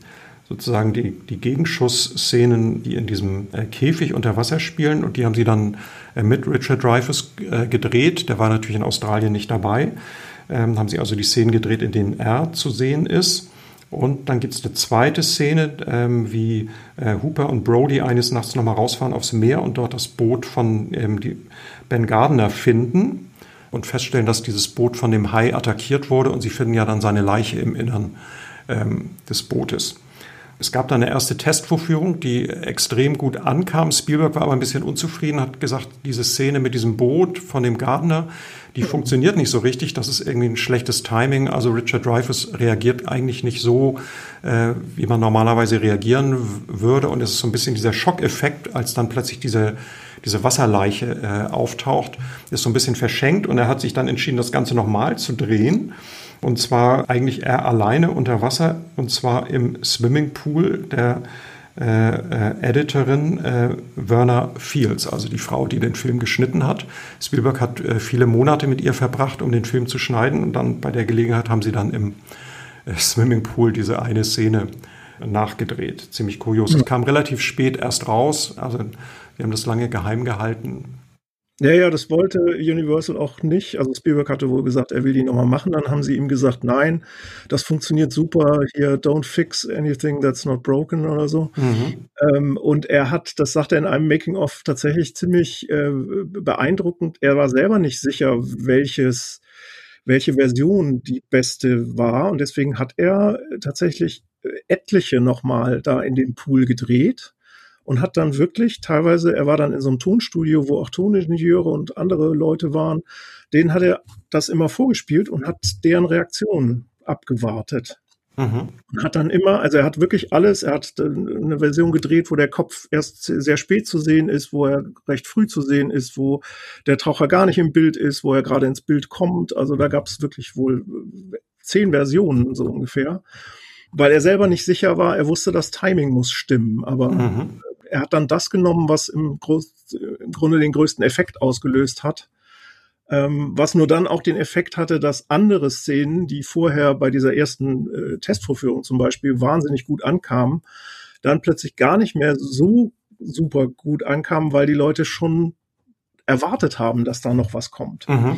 sozusagen die, die Gegenschussszenen, die in diesem äh, Käfig unter Wasser spielen und die haben sie dann äh, mit Richard Dreyfuss äh, gedreht. Der war natürlich in Australien nicht dabei. Ähm, haben sie also die Szenen gedreht, in denen er zu sehen ist. Und dann gibt es eine zweite Szene, ähm, wie äh, Hooper und Brody eines Nachts nochmal rausfahren aufs Meer und dort das Boot von ähm, Ben Gardner finden und feststellen, dass dieses Boot von dem Hai attackiert wurde und sie finden ja dann seine Leiche im Innern ähm, des Bootes. Es gab dann eine erste Testvorführung, die extrem gut ankam. Spielberg war aber ein bisschen unzufrieden, hat gesagt, diese Szene mit diesem Boot von dem Gardner, die funktioniert nicht so richtig. Das ist irgendwie ein schlechtes Timing. Also Richard Dreyfuss reagiert eigentlich nicht so, äh, wie man normalerweise reagieren würde. Und es ist so ein bisschen dieser Schockeffekt, als dann plötzlich diese diese Wasserleiche äh, auftaucht, ist so ein bisschen verschenkt und er hat sich dann entschieden, das Ganze nochmal zu drehen. Und zwar eigentlich er alleine unter Wasser und zwar im Swimmingpool der äh, äh, Editorin äh, Werner Fields, also die Frau, die den Film geschnitten hat. Spielberg hat äh, viele Monate mit ihr verbracht, um den Film zu schneiden und dann bei der Gelegenheit haben sie dann im äh, Swimmingpool diese eine Szene nachgedreht. Ziemlich kurios. Es kam relativ spät erst raus, also wir haben das lange geheim gehalten. Ja, ja, das wollte Universal auch nicht. Also Spielberg hatte wohl gesagt, er will die nochmal machen. Dann haben sie ihm gesagt, nein, das funktioniert super. Hier, don't fix anything that's not broken oder so. Mhm. Ähm, und er hat, das sagt er in einem Making-of tatsächlich ziemlich äh, beeindruckend. Er war selber nicht sicher, welches, welche Version die beste war. Und deswegen hat er tatsächlich etliche nochmal da in den Pool gedreht und hat dann wirklich teilweise, er war dann in so einem Tonstudio, wo auch Toningenieure und andere Leute waren, denen hat er das immer vorgespielt und hat deren Reaktionen abgewartet. Mhm. Und hat dann immer, also er hat wirklich alles, er hat eine Version gedreht, wo der Kopf erst sehr spät zu sehen ist, wo er recht früh zu sehen ist, wo der Taucher gar nicht im Bild ist, wo er gerade ins Bild kommt. Also da gab es wirklich wohl zehn Versionen so ungefähr weil er selber nicht sicher war. Er wusste, das Timing muss stimmen, aber mhm er hat dann das genommen, was im, Groß, im Grunde den größten Effekt ausgelöst hat. Ähm, was nur dann auch den Effekt hatte, dass andere Szenen, die vorher bei dieser ersten äh, Testvorführung zum Beispiel wahnsinnig gut ankamen, dann plötzlich gar nicht mehr so super gut ankamen, weil die Leute schon erwartet haben, dass da noch was kommt. Mhm.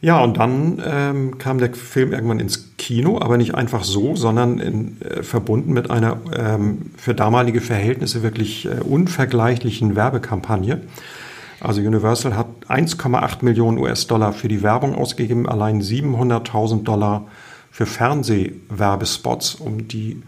Ja, und dann ähm, kam der Film irgendwann ins Kino, aber nicht einfach so, sondern in, äh, verbunden mit einer ähm, für damalige Verhältnisse wirklich äh, unvergleichlichen Werbekampagne. Also Universal hat 1,8 Millionen US-Dollar für die Werbung ausgegeben, allein 700.000 Dollar für Fernsehwerbespots, um die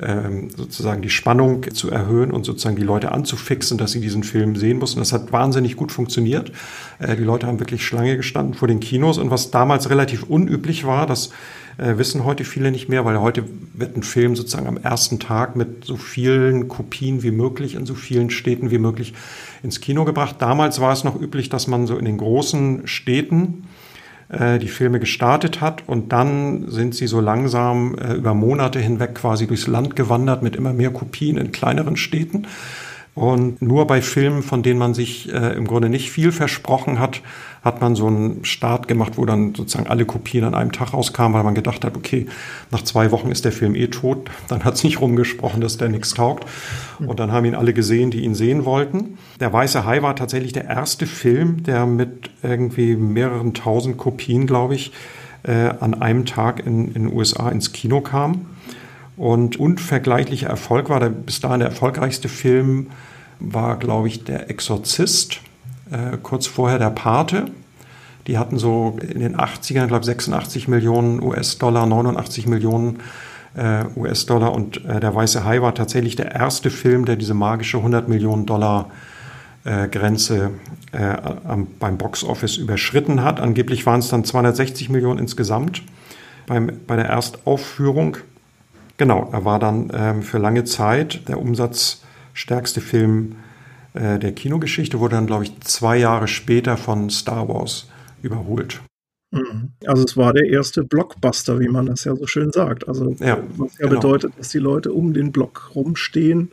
ähm, sozusagen die Spannung zu erhöhen und sozusagen die Leute anzufixen, dass sie diesen Film sehen mussten. Das hat wahnsinnig gut funktioniert. Äh, die Leute haben wirklich Schlange gestanden vor den Kinos und was damals relativ unüblich war, das äh, wissen heute viele nicht mehr, weil heute wird ein Film sozusagen am ersten Tag mit so vielen Kopien wie möglich in so vielen Städten wie möglich ins Kino gebracht. Damals war es noch üblich, dass man so in den großen Städten äh, die Filme gestartet hat und dann sind sie so langsam äh, über Monate hinweg quasi durchs Land gewandert mit immer mehr Kopien in kleineren Städten. Und nur bei Filmen, von denen man sich äh, im Grunde nicht viel versprochen hat, hat man so einen Start gemacht, wo dann sozusagen alle Kopien an einem Tag rauskamen, weil man gedacht hat, okay, nach zwei Wochen ist der Film eh tot. Dann hat es nicht rumgesprochen, dass der nichts taugt. Und dann haben ihn alle gesehen, die ihn sehen wollten. Der Weiße Hai war tatsächlich der erste Film, der mit irgendwie mehreren tausend Kopien, glaube ich, äh, an einem Tag in den USA ins Kino kam. Und unvergleichlicher Erfolg war der bis dahin der erfolgreichste Film war, glaube ich, Der Exorzist, äh, kurz vorher Der Pate. Die hatten so in den 80ern, glaube ich, 86 Millionen US-Dollar, 89 Millionen äh, US-Dollar und äh, Der Weiße Hai war tatsächlich der erste Film, der diese magische 100 Millionen Dollar äh, Grenze äh, am, beim Box-Office überschritten hat. Angeblich waren es dann 260 Millionen insgesamt beim, bei der Erstaufführung. Genau, er war dann ähm, für lange Zeit der Umsatz stärkste Film äh, der Kinogeschichte, wurde dann, glaube ich, zwei Jahre später von Star Wars überholt. Mhm. Also es war der erste Blockbuster, wie man das ja so schön sagt. Also ja, was ja genau. bedeutet, dass die Leute um den Block rumstehen,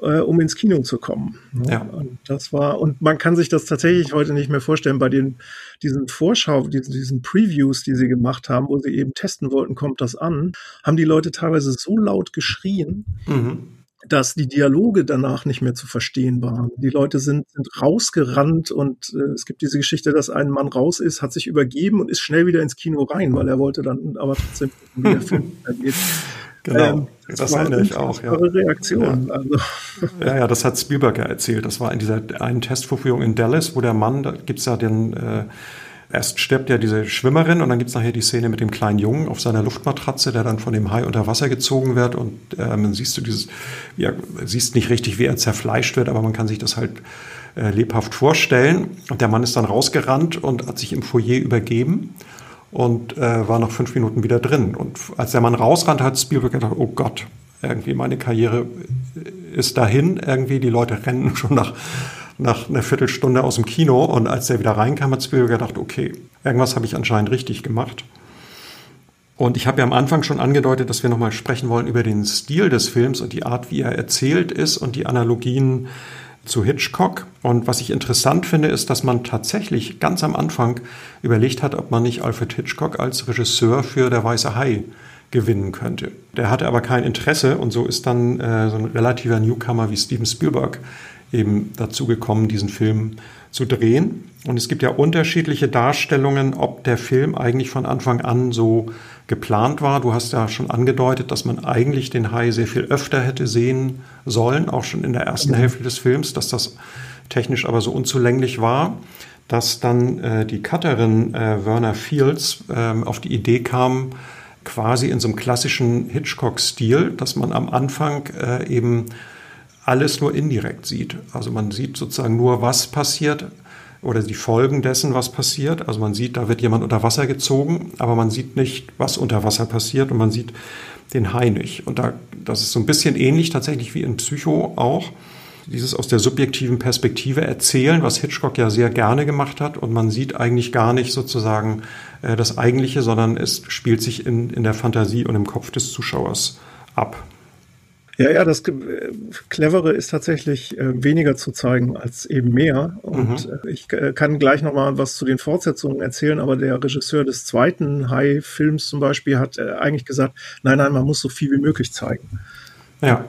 äh, um ins Kino zu kommen. Ne? Ja. Und das war, und man kann sich das tatsächlich heute nicht mehr vorstellen, bei den diesen Vorschau, diesen, diesen Previews, die sie gemacht haben, wo sie eben testen wollten, kommt das an, haben die Leute teilweise so laut geschrien, mhm dass die Dialoge danach nicht mehr zu verstehen waren. Die Leute sind, sind rausgerannt und äh, es gibt diese Geschichte, dass ein Mann raus ist, hat sich übergeben und ist schnell wieder ins Kino rein, weil er wollte dann aber trotzdem wie der Film geht. Genau, ähm, das, das erinnere ich auch. Ja. Reaktion. Ja. Also. ja, ja, das hat Spielberg ja erzählt. Das war in dieser einen Testvorführung in Dallas, wo der Mann, da gibt's ja den äh, Erst stirbt ja diese Schwimmerin und dann gibt's nachher die Szene mit dem kleinen Jungen auf seiner Luftmatratze, der dann von dem Hai unter Wasser gezogen wird und äh, man siehst du dieses, ja, siehst nicht richtig, wie er zerfleischt wird, aber man kann sich das halt äh, lebhaft vorstellen. Und der Mann ist dann rausgerannt und hat sich im Foyer übergeben und äh, war nach fünf Minuten wieder drin. Und als der Mann rausrannt, hat Spielberg gedacht, oh Gott, irgendwie meine Karriere ist dahin, irgendwie die Leute rennen schon nach nach einer Viertelstunde aus dem Kino und als der wieder reinkam, hat Spielberg gedacht, okay, irgendwas habe ich anscheinend richtig gemacht. Und ich habe ja am Anfang schon angedeutet, dass wir nochmal sprechen wollen über den Stil des Films und die Art, wie er erzählt ist und die Analogien zu Hitchcock. Und was ich interessant finde, ist, dass man tatsächlich ganz am Anfang überlegt hat, ob man nicht Alfred Hitchcock als Regisseur für Der Weiße Hai gewinnen könnte. Der hatte aber kein Interesse und so ist dann äh, so ein relativer Newcomer wie Steven Spielberg eben dazu gekommen, diesen Film zu drehen. Und es gibt ja unterschiedliche Darstellungen, ob der Film eigentlich von Anfang an so geplant war. Du hast ja schon angedeutet, dass man eigentlich den Hai sehr viel öfter hätte sehen sollen, auch schon in der ersten Hälfte des Films, dass das technisch aber so unzulänglich war, dass dann äh, die Cutterin äh, Werner Fields äh, auf die Idee kam, quasi in so einem klassischen Hitchcock-Stil, dass man am Anfang äh, eben alles nur indirekt sieht. Also man sieht sozusagen nur, was passiert oder die Folgen dessen, was passiert. Also man sieht, da wird jemand unter Wasser gezogen, aber man sieht nicht, was unter Wasser passiert und man sieht den Hai nicht. Und da, das ist so ein bisschen ähnlich tatsächlich wie in Psycho auch. Dieses aus der subjektiven Perspektive erzählen, was Hitchcock ja sehr gerne gemacht hat. Und man sieht eigentlich gar nicht sozusagen äh, das Eigentliche, sondern es spielt sich in, in der Fantasie und im Kopf des Zuschauers ab. Ja, ja, das Clevere ist tatsächlich äh, weniger zu zeigen als eben mehr. Und mhm. Äh, ich äh, kann gleich nochmal was zu den Fortsetzungen erzählen, aber der Regisseur des zweiten High-Films zum Beispiel hat äh, eigentlich gesagt, nein, nein, man muss so viel wie möglich zeigen. Ja.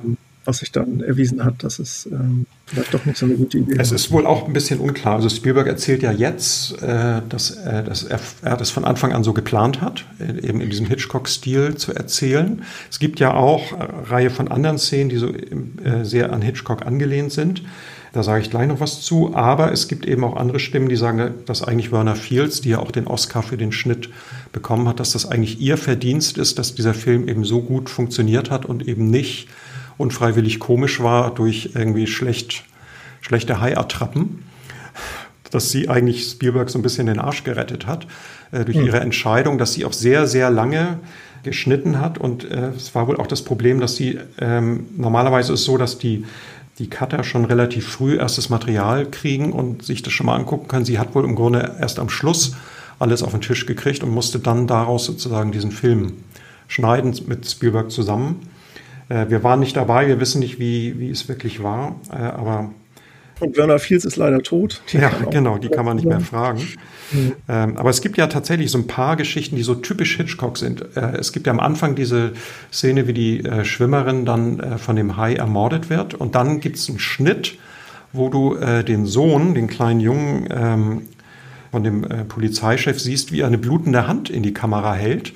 Was sich dann erwiesen hat, dass es ähm, vielleicht doch nicht so eine gute Idee Es war. ist wohl auch ein bisschen unklar. Also Spielberg erzählt ja jetzt, äh, dass, äh, dass er, er das von Anfang an so geplant hat, äh, eben in diesem Hitchcock-Stil zu erzählen. Es gibt ja auch eine Reihe von anderen Szenen, die so äh, sehr an Hitchcock angelehnt sind. Da sage ich gleich noch was zu. Aber es gibt eben auch andere Stimmen, die sagen, dass eigentlich Werner Fields, die ja auch den Oscar für den Schnitt bekommen hat, dass das eigentlich ihr Verdienst ist, dass dieser Film eben so gut funktioniert hat und eben nicht unfreiwillig komisch war durch irgendwie schlecht, schlechte Hai-Attrappen. Dass sie eigentlich Spielberg so ein bisschen den Arsch gerettet hat äh, durch mhm. ihre Entscheidung, dass sie auch sehr, sehr lange geschnitten hat. Und äh, es war wohl auch das Problem, dass sie ähm, normalerweise ist es so, dass die die Cutter schon relativ früh erstes Material kriegen und sich das schon mal angucken können. Sie hat wohl im Grunde erst am Schluss alles auf den Tisch gekriegt und musste dann daraus sozusagen diesen Film schneiden mit Spielberg zusammen. Äh, wir waren nicht dabei, wir wissen nicht, wie, wie es wirklich war, äh, aber und Werner Fields ist leider tot. Die ja, genau, die kann man nicht mehr fragen. Mhm. Ähm, aber es gibt ja tatsächlich so ein paar Geschichten, die so typisch Hitchcock sind. Äh, es gibt ja am Anfang diese Szene, wie die äh, Schwimmerin dann äh, von dem Hai ermordet wird. Und dann gibt es einen Schnitt, wo du äh, den Sohn, den kleinen Jungen ähm, von dem Polizeichef siehst, wie er eine blutende Hand in die Kamera hält.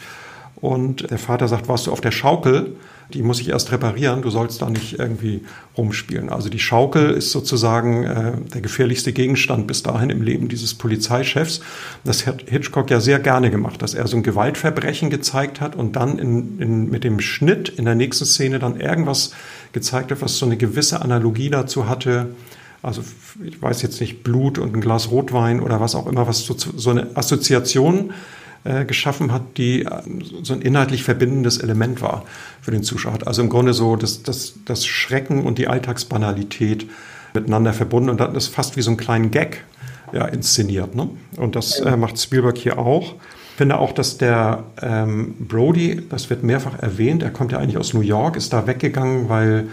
Und der Vater sagt, warst du auf der Schaukel? Die muss ich erst reparieren, du sollst da nicht irgendwie rumspielen. Also die Schaukel ist sozusagen äh, der gefährlichste Gegenstand bis dahin im Leben dieses Polizeichefs. Das hat Hitchcock ja sehr gerne gemacht, dass er so ein Gewaltverbrechen gezeigt hat und dann in, in, mit dem Schnitt in der nächsten Szene dann irgendwas gezeigt hat, was so eine gewisse Analogie dazu hatte. Also ich weiß jetzt nicht, Blut und ein Glas Rotwein oder was auch immer, was so, so eine Assoziation äh, geschaffen hat, die äh, so ein inhaltlich verbindendes Element war für den Zuschauer. Also im Grunde so das, das, das Schrecken und die Alltagsbanalität miteinander verbunden und dann ist fast wie so ein kleinen Gag ja, inszeniert. Ne? Und das äh, macht Spielberg hier auch. Ich finde auch, dass der ähm, Brody, das wird mehrfach erwähnt, er kommt ja eigentlich aus New York, ist da weggegangen, weil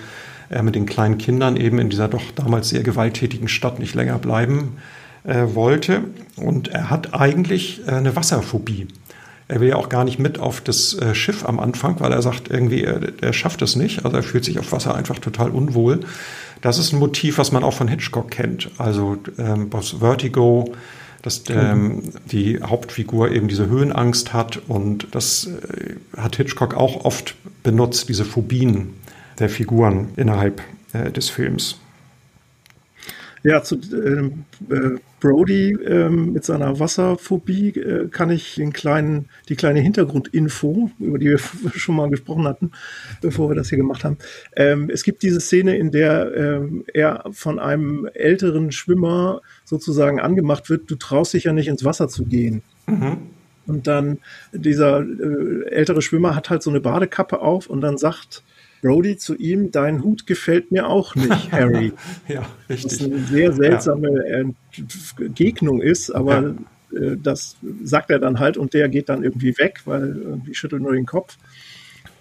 er mit den kleinen Kindern eben in dieser doch damals sehr gewalttätigen Stadt nicht länger bleiben äh, wollte. Und er hat eigentlich äh, eine Wasserphobie. Er will ja auch gar nicht mit auf das äh, Schiff am Anfang, weil er sagt, irgendwie, er, er schafft es nicht. Also er fühlt sich auf Wasser einfach total unwohl. Das ist ein Motiv, was man auch von Hitchcock kennt. Also ähm, aus Vertigo, dass ähm, die Hauptfigur eben diese Höhenangst hat. Und das äh, hat Hitchcock auch oft benutzt, diese Phobien der Figuren innerhalb äh, des Films. Ja, zu ähm, äh, Brody äh, mit seiner Wasserphobie äh, kann ich den kleinen, die kleine Hintergrundinfo, über die wir schon mal gesprochen hatten, bevor wir das hier gemacht haben. Ähm, es gibt diese Szene, in der ähm, er von einem älteren Schwimmer sozusagen angemacht wird, du traust dich ja nicht ins Wasser zu gehen. Mhm. Und dann dieser äh, ältere Schwimmer hat halt so eine Badekappe auf und dann sagt Brody zu ihm, dein Hut gefällt mir auch nicht, Harry. ja, richtig. Was eine sehr seltsame ja. Gegnung ist, aber äh, das sagt er dann halt und der geht dann irgendwie weg, weil irgendwie schüttelt nur den Kopf.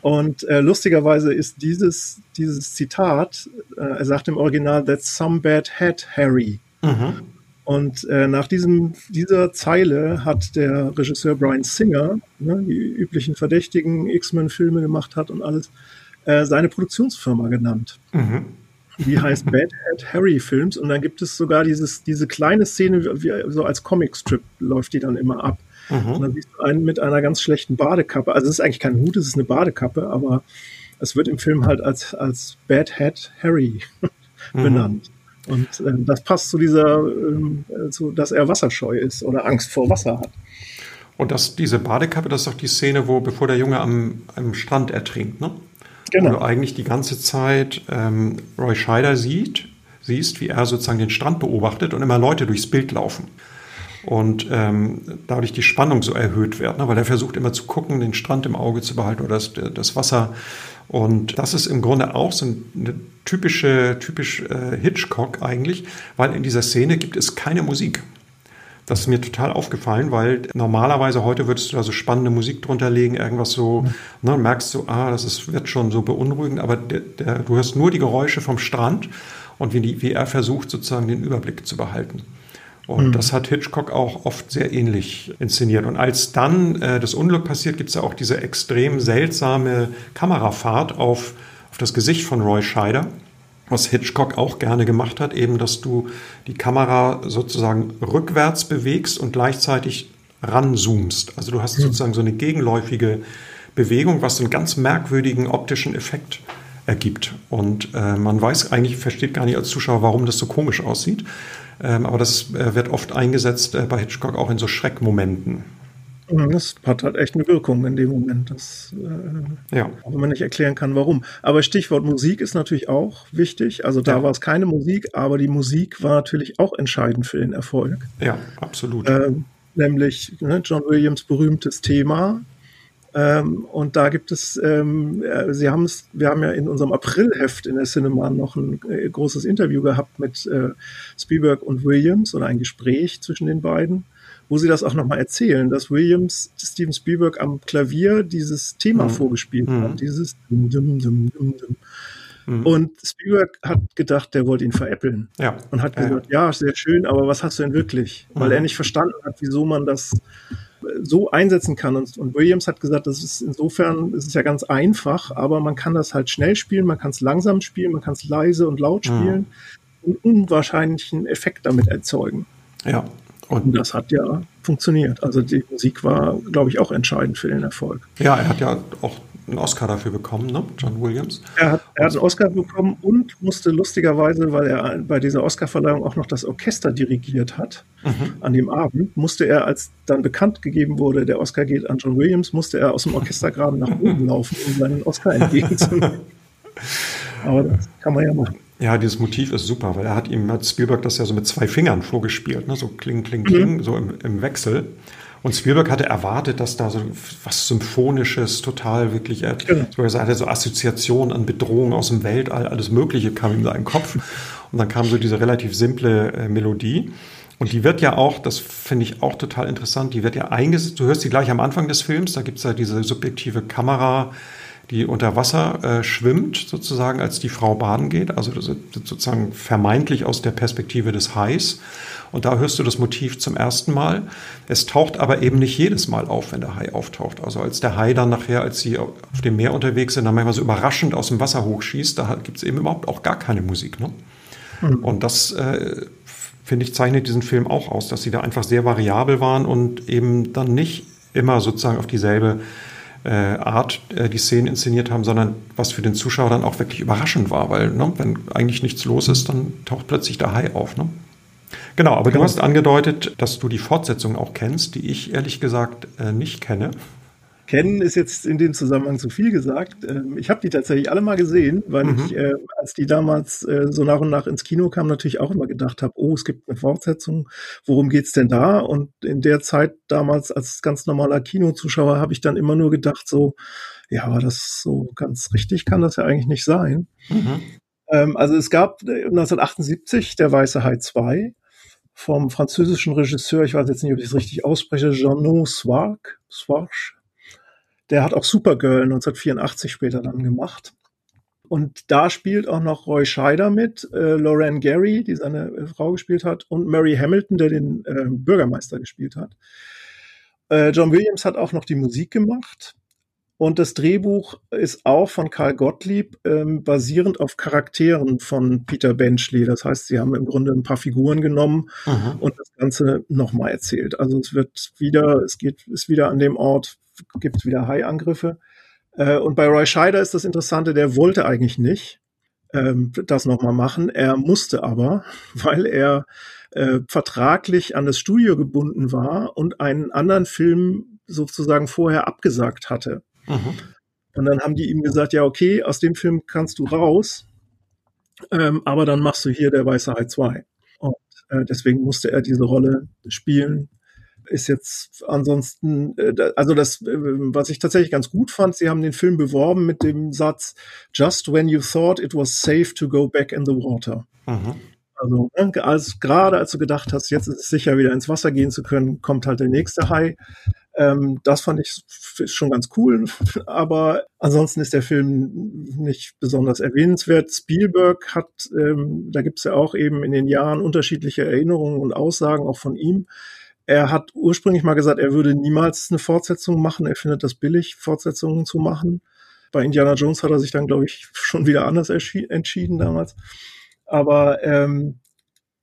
Und äh, lustigerweise ist dieses, dieses Zitat, äh, er sagt im Original, that's some bad head, Harry. Mhm. Und äh, nach diesem, dieser Zeile hat der Regisseur Brian Singer, ne, die üblichen Verdächtigen, X-Men-Filme gemacht hat und alles, äh, seine Produktionsfirma genannt. Mhm. Die heißt Bad Head Harry Films und dann gibt es sogar dieses, diese kleine Szene, wie, so als Comicstrip läuft die dann immer ab. Mhm. Und dann siehst du einen mit einer ganz schlechten Badekappe. Also es ist eigentlich kein Hut, es ist eine Badekappe, aber es wird im Film halt als, als Bad Head Harry mhm. benannt. Und äh, das passt zu dieser, äh, zu, dass er wasserscheu ist oder Angst vor Wasser hat. Und das, diese Badekappe, das ist doch die Szene, wo, bevor der Junge am, am Strand ertrinkt, ne? Genau. Wo du eigentlich die ganze Zeit ähm, Roy Scheider sieht, siehst, wie er sozusagen den Strand beobachtet und immer Leute durchs Bild laufen. Und ähm, dadurch die Spannung so erhöht wird, ne? weil er versucht immer zu gucken, den Strand im Auge zu behalten oder das, das Wasser. Und das ist im Grunde auch so eine typische, typisch äh, Hitchcock eigentlich, weil in dieser Szene gibt es keine Musik. Das ist mir total aufgefallen, weil normalerweise heute würdest du da so spannende Musik drunter legen, irgendwas so, mhm. ne, merkst du, ah, das ist, wird schon so beunruhigend, aber der, der, du hörst nur die Geräusche vom Strand und wie, die, wie er versucht, sozusagen den Überblick zu behalten. Und mhm. das hat Hitchcock auch oft sehr ähnlich inszeniert. Und als dann äh, das Unglück passiert, gibt es ja auch diese extrem seltsame Kamerafahrt auf, auf das Gesicht von Roy Scheider was Hitchcock auch gerne gemacht hat, eben, dass du die Kamera sozusagen rückwärts bewegst und gleichzeitig ranzoomst. Also du hast mhm. sozusagen so eine gegenläufige Bewegung, was so einen ganz merkwürdigen optischen Effekt ergibt. Und äh, man weiß eigentlich, versteht gar nicht als Zuschauer, warum das so komisch aussieht. Ähm, aber das äh, wird oft eingesetzt äh, bei Hitchcock auch in so Schreckmomenten. Das hat halt echt eine Wirkung in dem Moment, das, äh, ja. auch wenn man nicht erklären kann, warum. Aber Stichwort Musik ist natürlich auch wichtig. Also da ja. war es keine Musik, aber die Musik war natürlich auch entscheidend für den Erfolg. Ja, absolut. Ähm, nämlich ne, John Williams berühmtes Thema. Ähm, und da gibt es, ähm, äh, Sie haben es, wir haben ja in unserem Aprilheft in der Cinema noch ein äh, großes Interview gehabt mit äh, Spielberg und Williams oder ein Gespräch zwischen den beiden wo sie das auch nochmal erzählen, dass Williams Steven Spielberg am Klavier dieses Thema mhm. vorgespielt mhm. hat, dieses dum, dum, dum, dum, dum. Mhm. Und Spielberg hat gedacht, der wollte ihn veräppeln. Ja. Und hat gesagt, ja. ja, sehr schön, aber was hast du denn wirklich? Weil mhm. er nicht verstanden hat, wieso man das so einsetzen kann. Und, und, Williams hat gesagt, das ist insofern, es ist ja ganz einfach, aber man kann das halt schnell spielen, man kann es langsam spielen, man kann es leise und laut mhm. spielen und einen unwahrscheinlichen Effekt damit erzeugen. Ja, und das hat ja funktioniert. Also die Musik war, glaube ich, auch entscheidend für den Erfolg. Ja, er hat ja auch einen Oscar dafür bekommen, ne? John Williams. Er hat, er hat einen Oscar bekommen und musste lustigerweise, weil er bei dieser Oscarverleihung auch noch das Orchester dirigiert hat, mhm. an dem Abend, musste er, als dann bekannt gegeben wurde, der Oscar geht an John Williams, musste er aus dem Orchestergraben nach oben laufen, um seinen Oscar entgegenzunehmen. Aber das kann man ja machen. Ja, dieses Motiv ist super, weil er hat ihm, hat Spielberg das ja so mit zwei Fingern vorgespielt, ne? so kling, kling, kling, mhm. so im, im Wechsel. Und Spielberg hatte erwartet, dass da so was Symphonisches, total wirklich, er genau. er hatte so Assoziationen an Bedrohungen aus dem Weltall, alles Mögliche kam ihm da in den Kopf. Und dann kam so diese relativ simple äh, Melodie. Und die wird ja auch, das finde ich auch total interessant, die wird ja eingesetzt, du hörst die gleich am Anfang des Films, da gibt's ja diese subjektive Kamera, die unter Wasser äh, schwimmt, sozusagen, als die Frau baden geht. Also das ist sozusagen vermeintlich aus der Perspektive des Hais. Und da hörst du das Motiv zum ersten Mal. Es taucht aber eben nicht jedes Mal auf, wenn der Hai auftaucht. Also als der Hai dann nachher, als sie auf dem Meer unterwegs sind, dann manchmal so überraschend aus dem Wasser hochschießt, da gibt es eben überhaupt auch gar keine Musik. Ne? Mhm. Und das, äh, finde ich, zeichnet diesen Film auch aus, dass sie da einfach sehr variabel waren und eben dann nicht immer sozusagen auf dieselbe äh, Art äh, die Szenen inszeniert haben, sondern was für den Zuschauer dann auch wirklich überraschend war, weil ne, wenn eigentlich nichts los ist, dann taucht plötzlich der Hai auf. Ne? Genau, aber genau. du hast angedeutet, dass du die Fortsetzung auch kennst, die ich ehrlich gesagt äh, nicht kenne. Kennen ist jetzt in dem Zusammenhang zu viel gesagt. Ähm, ich habe die tatsächlich alle mal gesehen, weil mhm. ich, äh, als die damals äh, so nach und nach ins Kino kamen, natürlich auch immer gedacht habe, oh, es gibt eine Fortsetzung, worum geht's denn da? Und in der Zeit damals als ganz normaler Kinozuschauer habe ich dann immer nur gedacht, so, ja, aber das so ganz richtig kann das ja eigentlich nicht sein. Mhm. Ähm, also es gab 1978 äh, der Weiße Hai 2 vom französischen Regisseur, ich weiß jetzt nicht, ob ich es richtig ausspreche, Jeannot Swark, Swarch, der hat auch Supergirl 1984 später dann gemacht. Und da spielt auch noch Roy Scheider mit, äh, Lorraine Gary, die seine äh, Frau gespielt hat, und Mary Hamilton, der den äh, Bürgermeister gespielt hat. Äh, John Williams hat auch noch die Musik gemacht. Und das Drehbuch ist auch von Karl Gottlieb, ähm, basierend auf Charakteren von Peter Benchley. Das heißt, sie haben im Grunde ein paar Figuren genommen Aha. und das Ganze nochmal erzählt. Also es wird wieder, es geht, ist wieder an dem Ort, gibt es wieder Hai-Angriffe. Äh, und bei Roy Scheider ist das Interessante, der wollte eigentlich nicht ähm, das nochmal machen. Er musste aber, weil er äh, vertraglich an das Studio gebunden war und einen anderen Film sozusagen vorher abgesagt hatte. Mhm. Und dann haben die ihm gesagt, ja, okay, aus dem Film kannst du raus, ähm, aber dann machst du hier der Weiße Hai 2. Und äh, deswegen musste er diese Rolle spielen ist jetzt ansonsten, äh, also das, äh, was ich tatsächlich ganz gut fand, sie haben den Film beworben mit dem Satz, just when you thought it was safe to go back in the water. Mhm. Also ne, als, gerade als du gedacht hast, jetzt ist es sicher, wieder ins Wasser gehen zu können, kommt halt der nächste Hai. Ähm, das fand ich schon ganz cool, aber ansonsten ist der Film nicht besonders erwähnenswert. Spielberg hat, ähm, da gibt's ja auch eben in den Jahren unterschiedliche Erinnerungen und Aussagen auch von ihm. Er hat ursprünglich mal gesagt, er würde niemals eine Fortsetzung machen. Er findet das billig, Fortsetzungen zu machen. Bei Indiana Jones hat er sich dann, glaube ich, schon wieder anders entschieden damals. Aber ähm,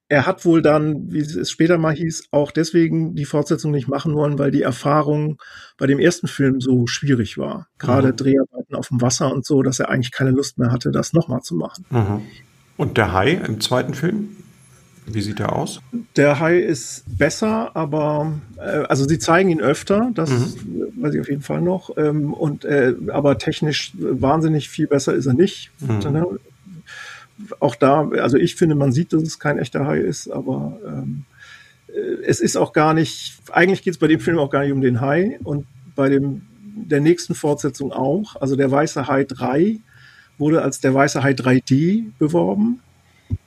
er hat wohl dann, wie es später mal hieß, auch deswegen die Fortsetzung nicht machen wollen, weil die Erfahrung bei dem ersten Film so schwierig war. Gerade mhm. Dreharbeiten auf dem Wasser und so, dass er eigentlich keine Lust mehr hatte, das nochmal zu machen. Mhm. Und der Hai im zweiten Film? Wie sieht er aus? Der Hai ist besser, aber äh, also sie zeigen ihn öfter, das mhm. weiß ich auf jeden Fall noch. Ähm, und äh, aber technisch wahnsinnig viel besser ist er nicht. Mhm. Ne? auch da, also ich finde, man sieht, dass es kein echter Hai ist, aber ähm, äh, es ist auch gar nicht, eigentlich geht es bei dem Film auch gar nicht um den Hai und bei dem der nächsten Fortsetzung auch. Also der Weiße Hai 3 wurde als der Weiße Hai 3D beworben,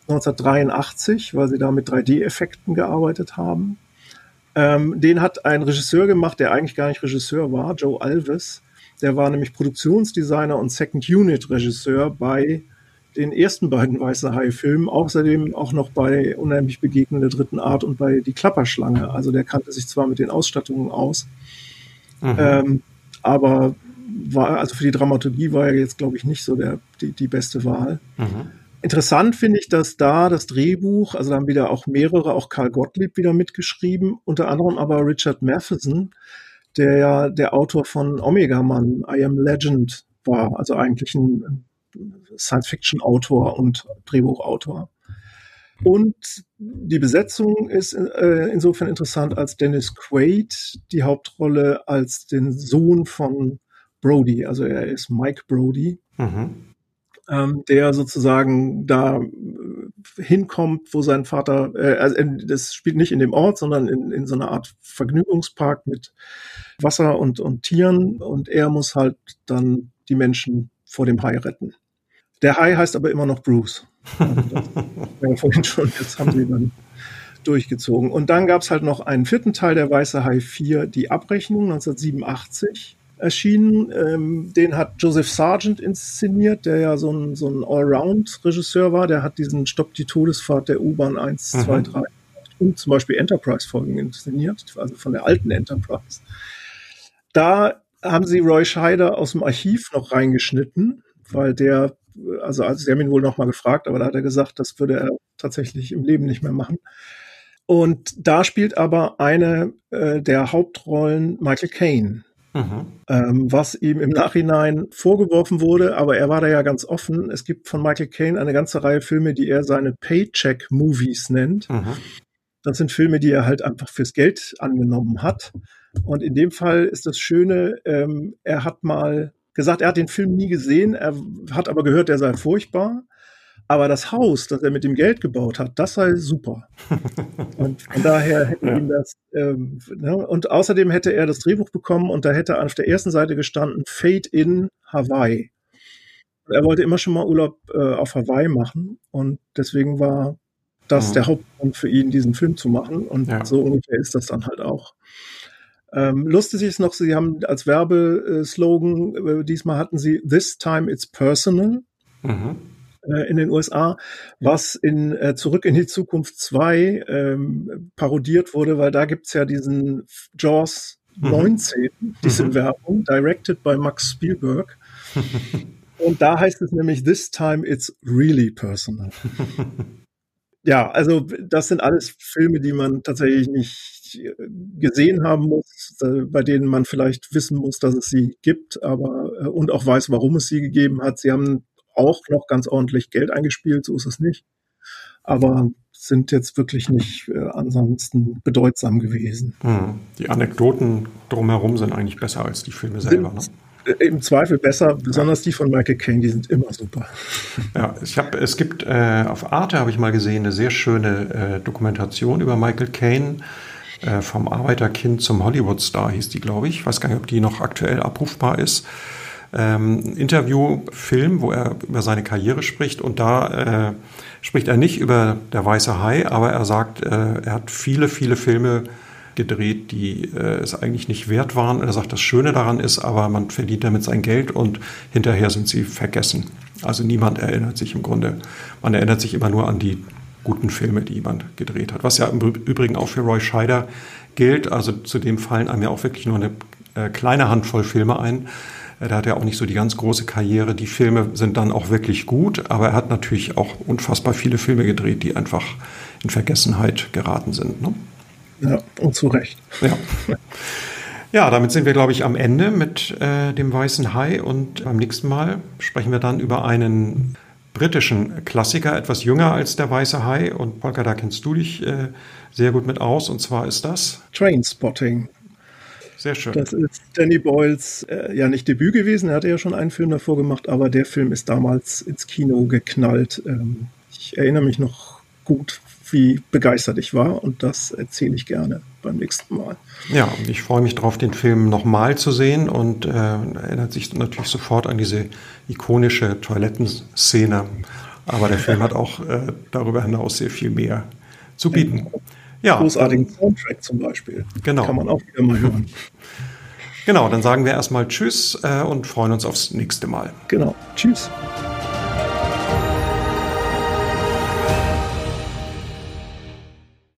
1983, weil sie da mit 3D-Effekten gearbeitet haben. Ähm, den hat ein Regisseur gemacht, der eigentlich gar nicht Regisseur war, Joe Alves. Der war nämlich Produktionsdesigner und Second Unit Regisseur bei den ersten beiden Weiße Hai-Filmen, außerdem auch noch bei Unheimlich Begegnende dritten Art und bei Die Klapperschlange. Also der kannte sich zwar mit den Ausstattungen aus, mhm. ähm, aber war, also für die Dramaturgie war er jetzt, glaube ich, nicht so der, die, die beste Wahl. Mhm. Interessant finde ich, dass da das Drehbuch, also da haben wieder auch mehrere, auch Karl Gottlieb wieder mitgeschrieben, unter anderem aber Richard Matheson, der ja der Autor von Omega Man, I Am Legend war, also eigentlich ein Science-Fiction-Autor und Drehbuchautor. Und die Besetzung ist äh, insofern interessant, als Dennis Quaid die Hauptrolle als den Sohn von Brody, also er ist Mike Brody, mhm. Ähm, der sozusagen da äh, hinkommt, wo sein Vater, äh, also das spielt nicht in dem Ort, sondern in, in so einer Art Vergnügungspark mit Wasser und, und Tieren und er muss halt dann die Menschen vor dem Hai retten. Der Hai heißt aber immer noch Bruce. ja vorhin schon, jetzt haben sie dann durchgezogen. Und dann gab es halt noch einen vierten Teil, der Weiße Hai 4, die Abrechnung 1987 erschienen. Ähm, den hat Joseph Sargent inszeniert, der ja so ein, so ein Allround-Regisseur war. Der hat diesen Stopp die Todesfahrt der U-Bahn 1, mhm. 2, 3 und zum Beispiel Enterprise-Folgen inszeniert, also von der alten Enterprise. Da haben sie Roy Scheider aus dem Archiv noch reingeschnitten, weil der also, also sie haben ihn wohl nochmal gefragt, aber da hat er gesagt, das würde er tatsächlich im Leben nicht mehr machen. Und da spielt aber eine äh, der Hauptrollen Michael Caine. Mhm. Ähm, was ihm im Nachhinein vorgeworfen wurde, aber er war da ja ganz offen. Es gibt von Michael Caine eine ganze Reihe Filme, die er seine Paycheck-Movies nennt. Mhm. Das sind Filme, die er halt einfach fürs Geld angenommen hat. Und in dem Fall ist das Schöne, ähm, er hat mal gesagt, er hat den Film nie gesehen, er hat aber gehört, er sei furchtbar. Aber das Haus, das er mit dem Geld gebaut hat, das sei super. Und von daher hätte ja. ihm das, ähm, ne? und außerdem hätte er das Drehbuch bekommen und da hätte auf der ersten Seite gestanden Fate in Hawaii. Er wollte immer schon mal Urlaub äh, auf Hawaii machen und deswegen war das mhm. der Hauptgrund für ihn, diesen Film zu machen. Und ja. so ungefähr ist das dann halt auch. Ähm, lustig ist noch, sie haben als Werbeslogan, äh, diesmal hatten sie This time it's personal. Mhm. Äh, in den USA, was in äh, Zurück in die Zukunft 2 ähm, parodiert wurde, weil da gibt's ja diesen Jaws mhm. 19, diese mhm. Werbung, directed by Max Spielberg. Und da heißt es nämlich, This time it's really personal. ja, also das sind alles Filme, die man tatsächlich nicht äh, gesehen haben muss, bei denen man vielleicht wissen muss, dass es sie gibt, aber äh, und auch weiß, warum es sie gegeben hat. Sie haben auch noch ganz ordentlich Geld eingespielt, so ist es nicht. Aber sind jetzt wirklich nicht äh, ansonsten bedeutsam gewesen. Hm. Die Anekdoten drumherum sind eigentlich besser als die Filme selber. Ne? Äh, im Zweifel besser, besonders die von Michael Caine, die sind immer super. Ja, ich habe, es gibt äh, auf Arte habe ich mal gesehen eine sehr schöne äh, Dokumentation über Michael Caine äh, vom Arbeiterkind zum Hollywoodstar hieß die, glaube ich. Ich weiß gar nicht, ob die noch aktuell abrufbar ist. Ähm, Interviewfilm, wo er über seine Karriere spricht und da äh, spricht er nicht über der weiße Hai, aber er sagt, äh, er hat viele, viele Filme gedreht, die äh, es eigentlich nicht wert waren. Er sagt, das Schöne daran ist, aber man verdient damit sein Geld und hinterher sind sie vergessen. Also niemand erinnert sich im Grunde. Man erinnert sich immer nur an die guten Filme, die jemand gedreht hat. Was ja im Übrigen auch für Roy Scheider gilt. Also zu dem fallen einem ja auch wirklich nur eine äh, kleine Handvoll Filme ein. Er hat ja auch nicht so die ganz große Karriere. Die Filme sind dann auch wirklich gut, aber er hat natürlich auch unfassbar viele Filme gedreht, die einfach in Vergessenheit geraten sind. Ne? Ja, und zu Recht. Ja. Ja, damit sind wir, glaube ich, am Ende mit äh, dem Weißen Hai und beim nächsten Mal sprechen wir dann über einen britischen Klassiker, etwas jünger als der Weiße Hai. Und Volker, da kennst du dich äh, sehr gut mit aus. Und zwar ist das Trainspotting. Sehr schön. Das ist Danny Boyles äh, ja nicht Debüt gewesen. Er hatte ja schon einen Film davor gemacht, aber der Film ist damals ins Kino geknallt. Ähm, ich erinnere mich noch gut, wie begeistert ich war und das erzähle ich gerne beim nächsten Mal. Ja, ich freue mich darauf, den Film nochmal zu sehen und äh, erinnert sich natürlich sofort an diese ikonische Toilettenszene. Aber der Film hat auch äh, darüber hinaus sehr viel mehr zu bieten. Ja, Großartigen Soundtrack zum Beispiel. Genau. Kann man auch wieder mal hören. Genau, dann sagen wir erstmal Tschüss äh, und freuen uns aufs nächste Mal. Genau. Tschüss.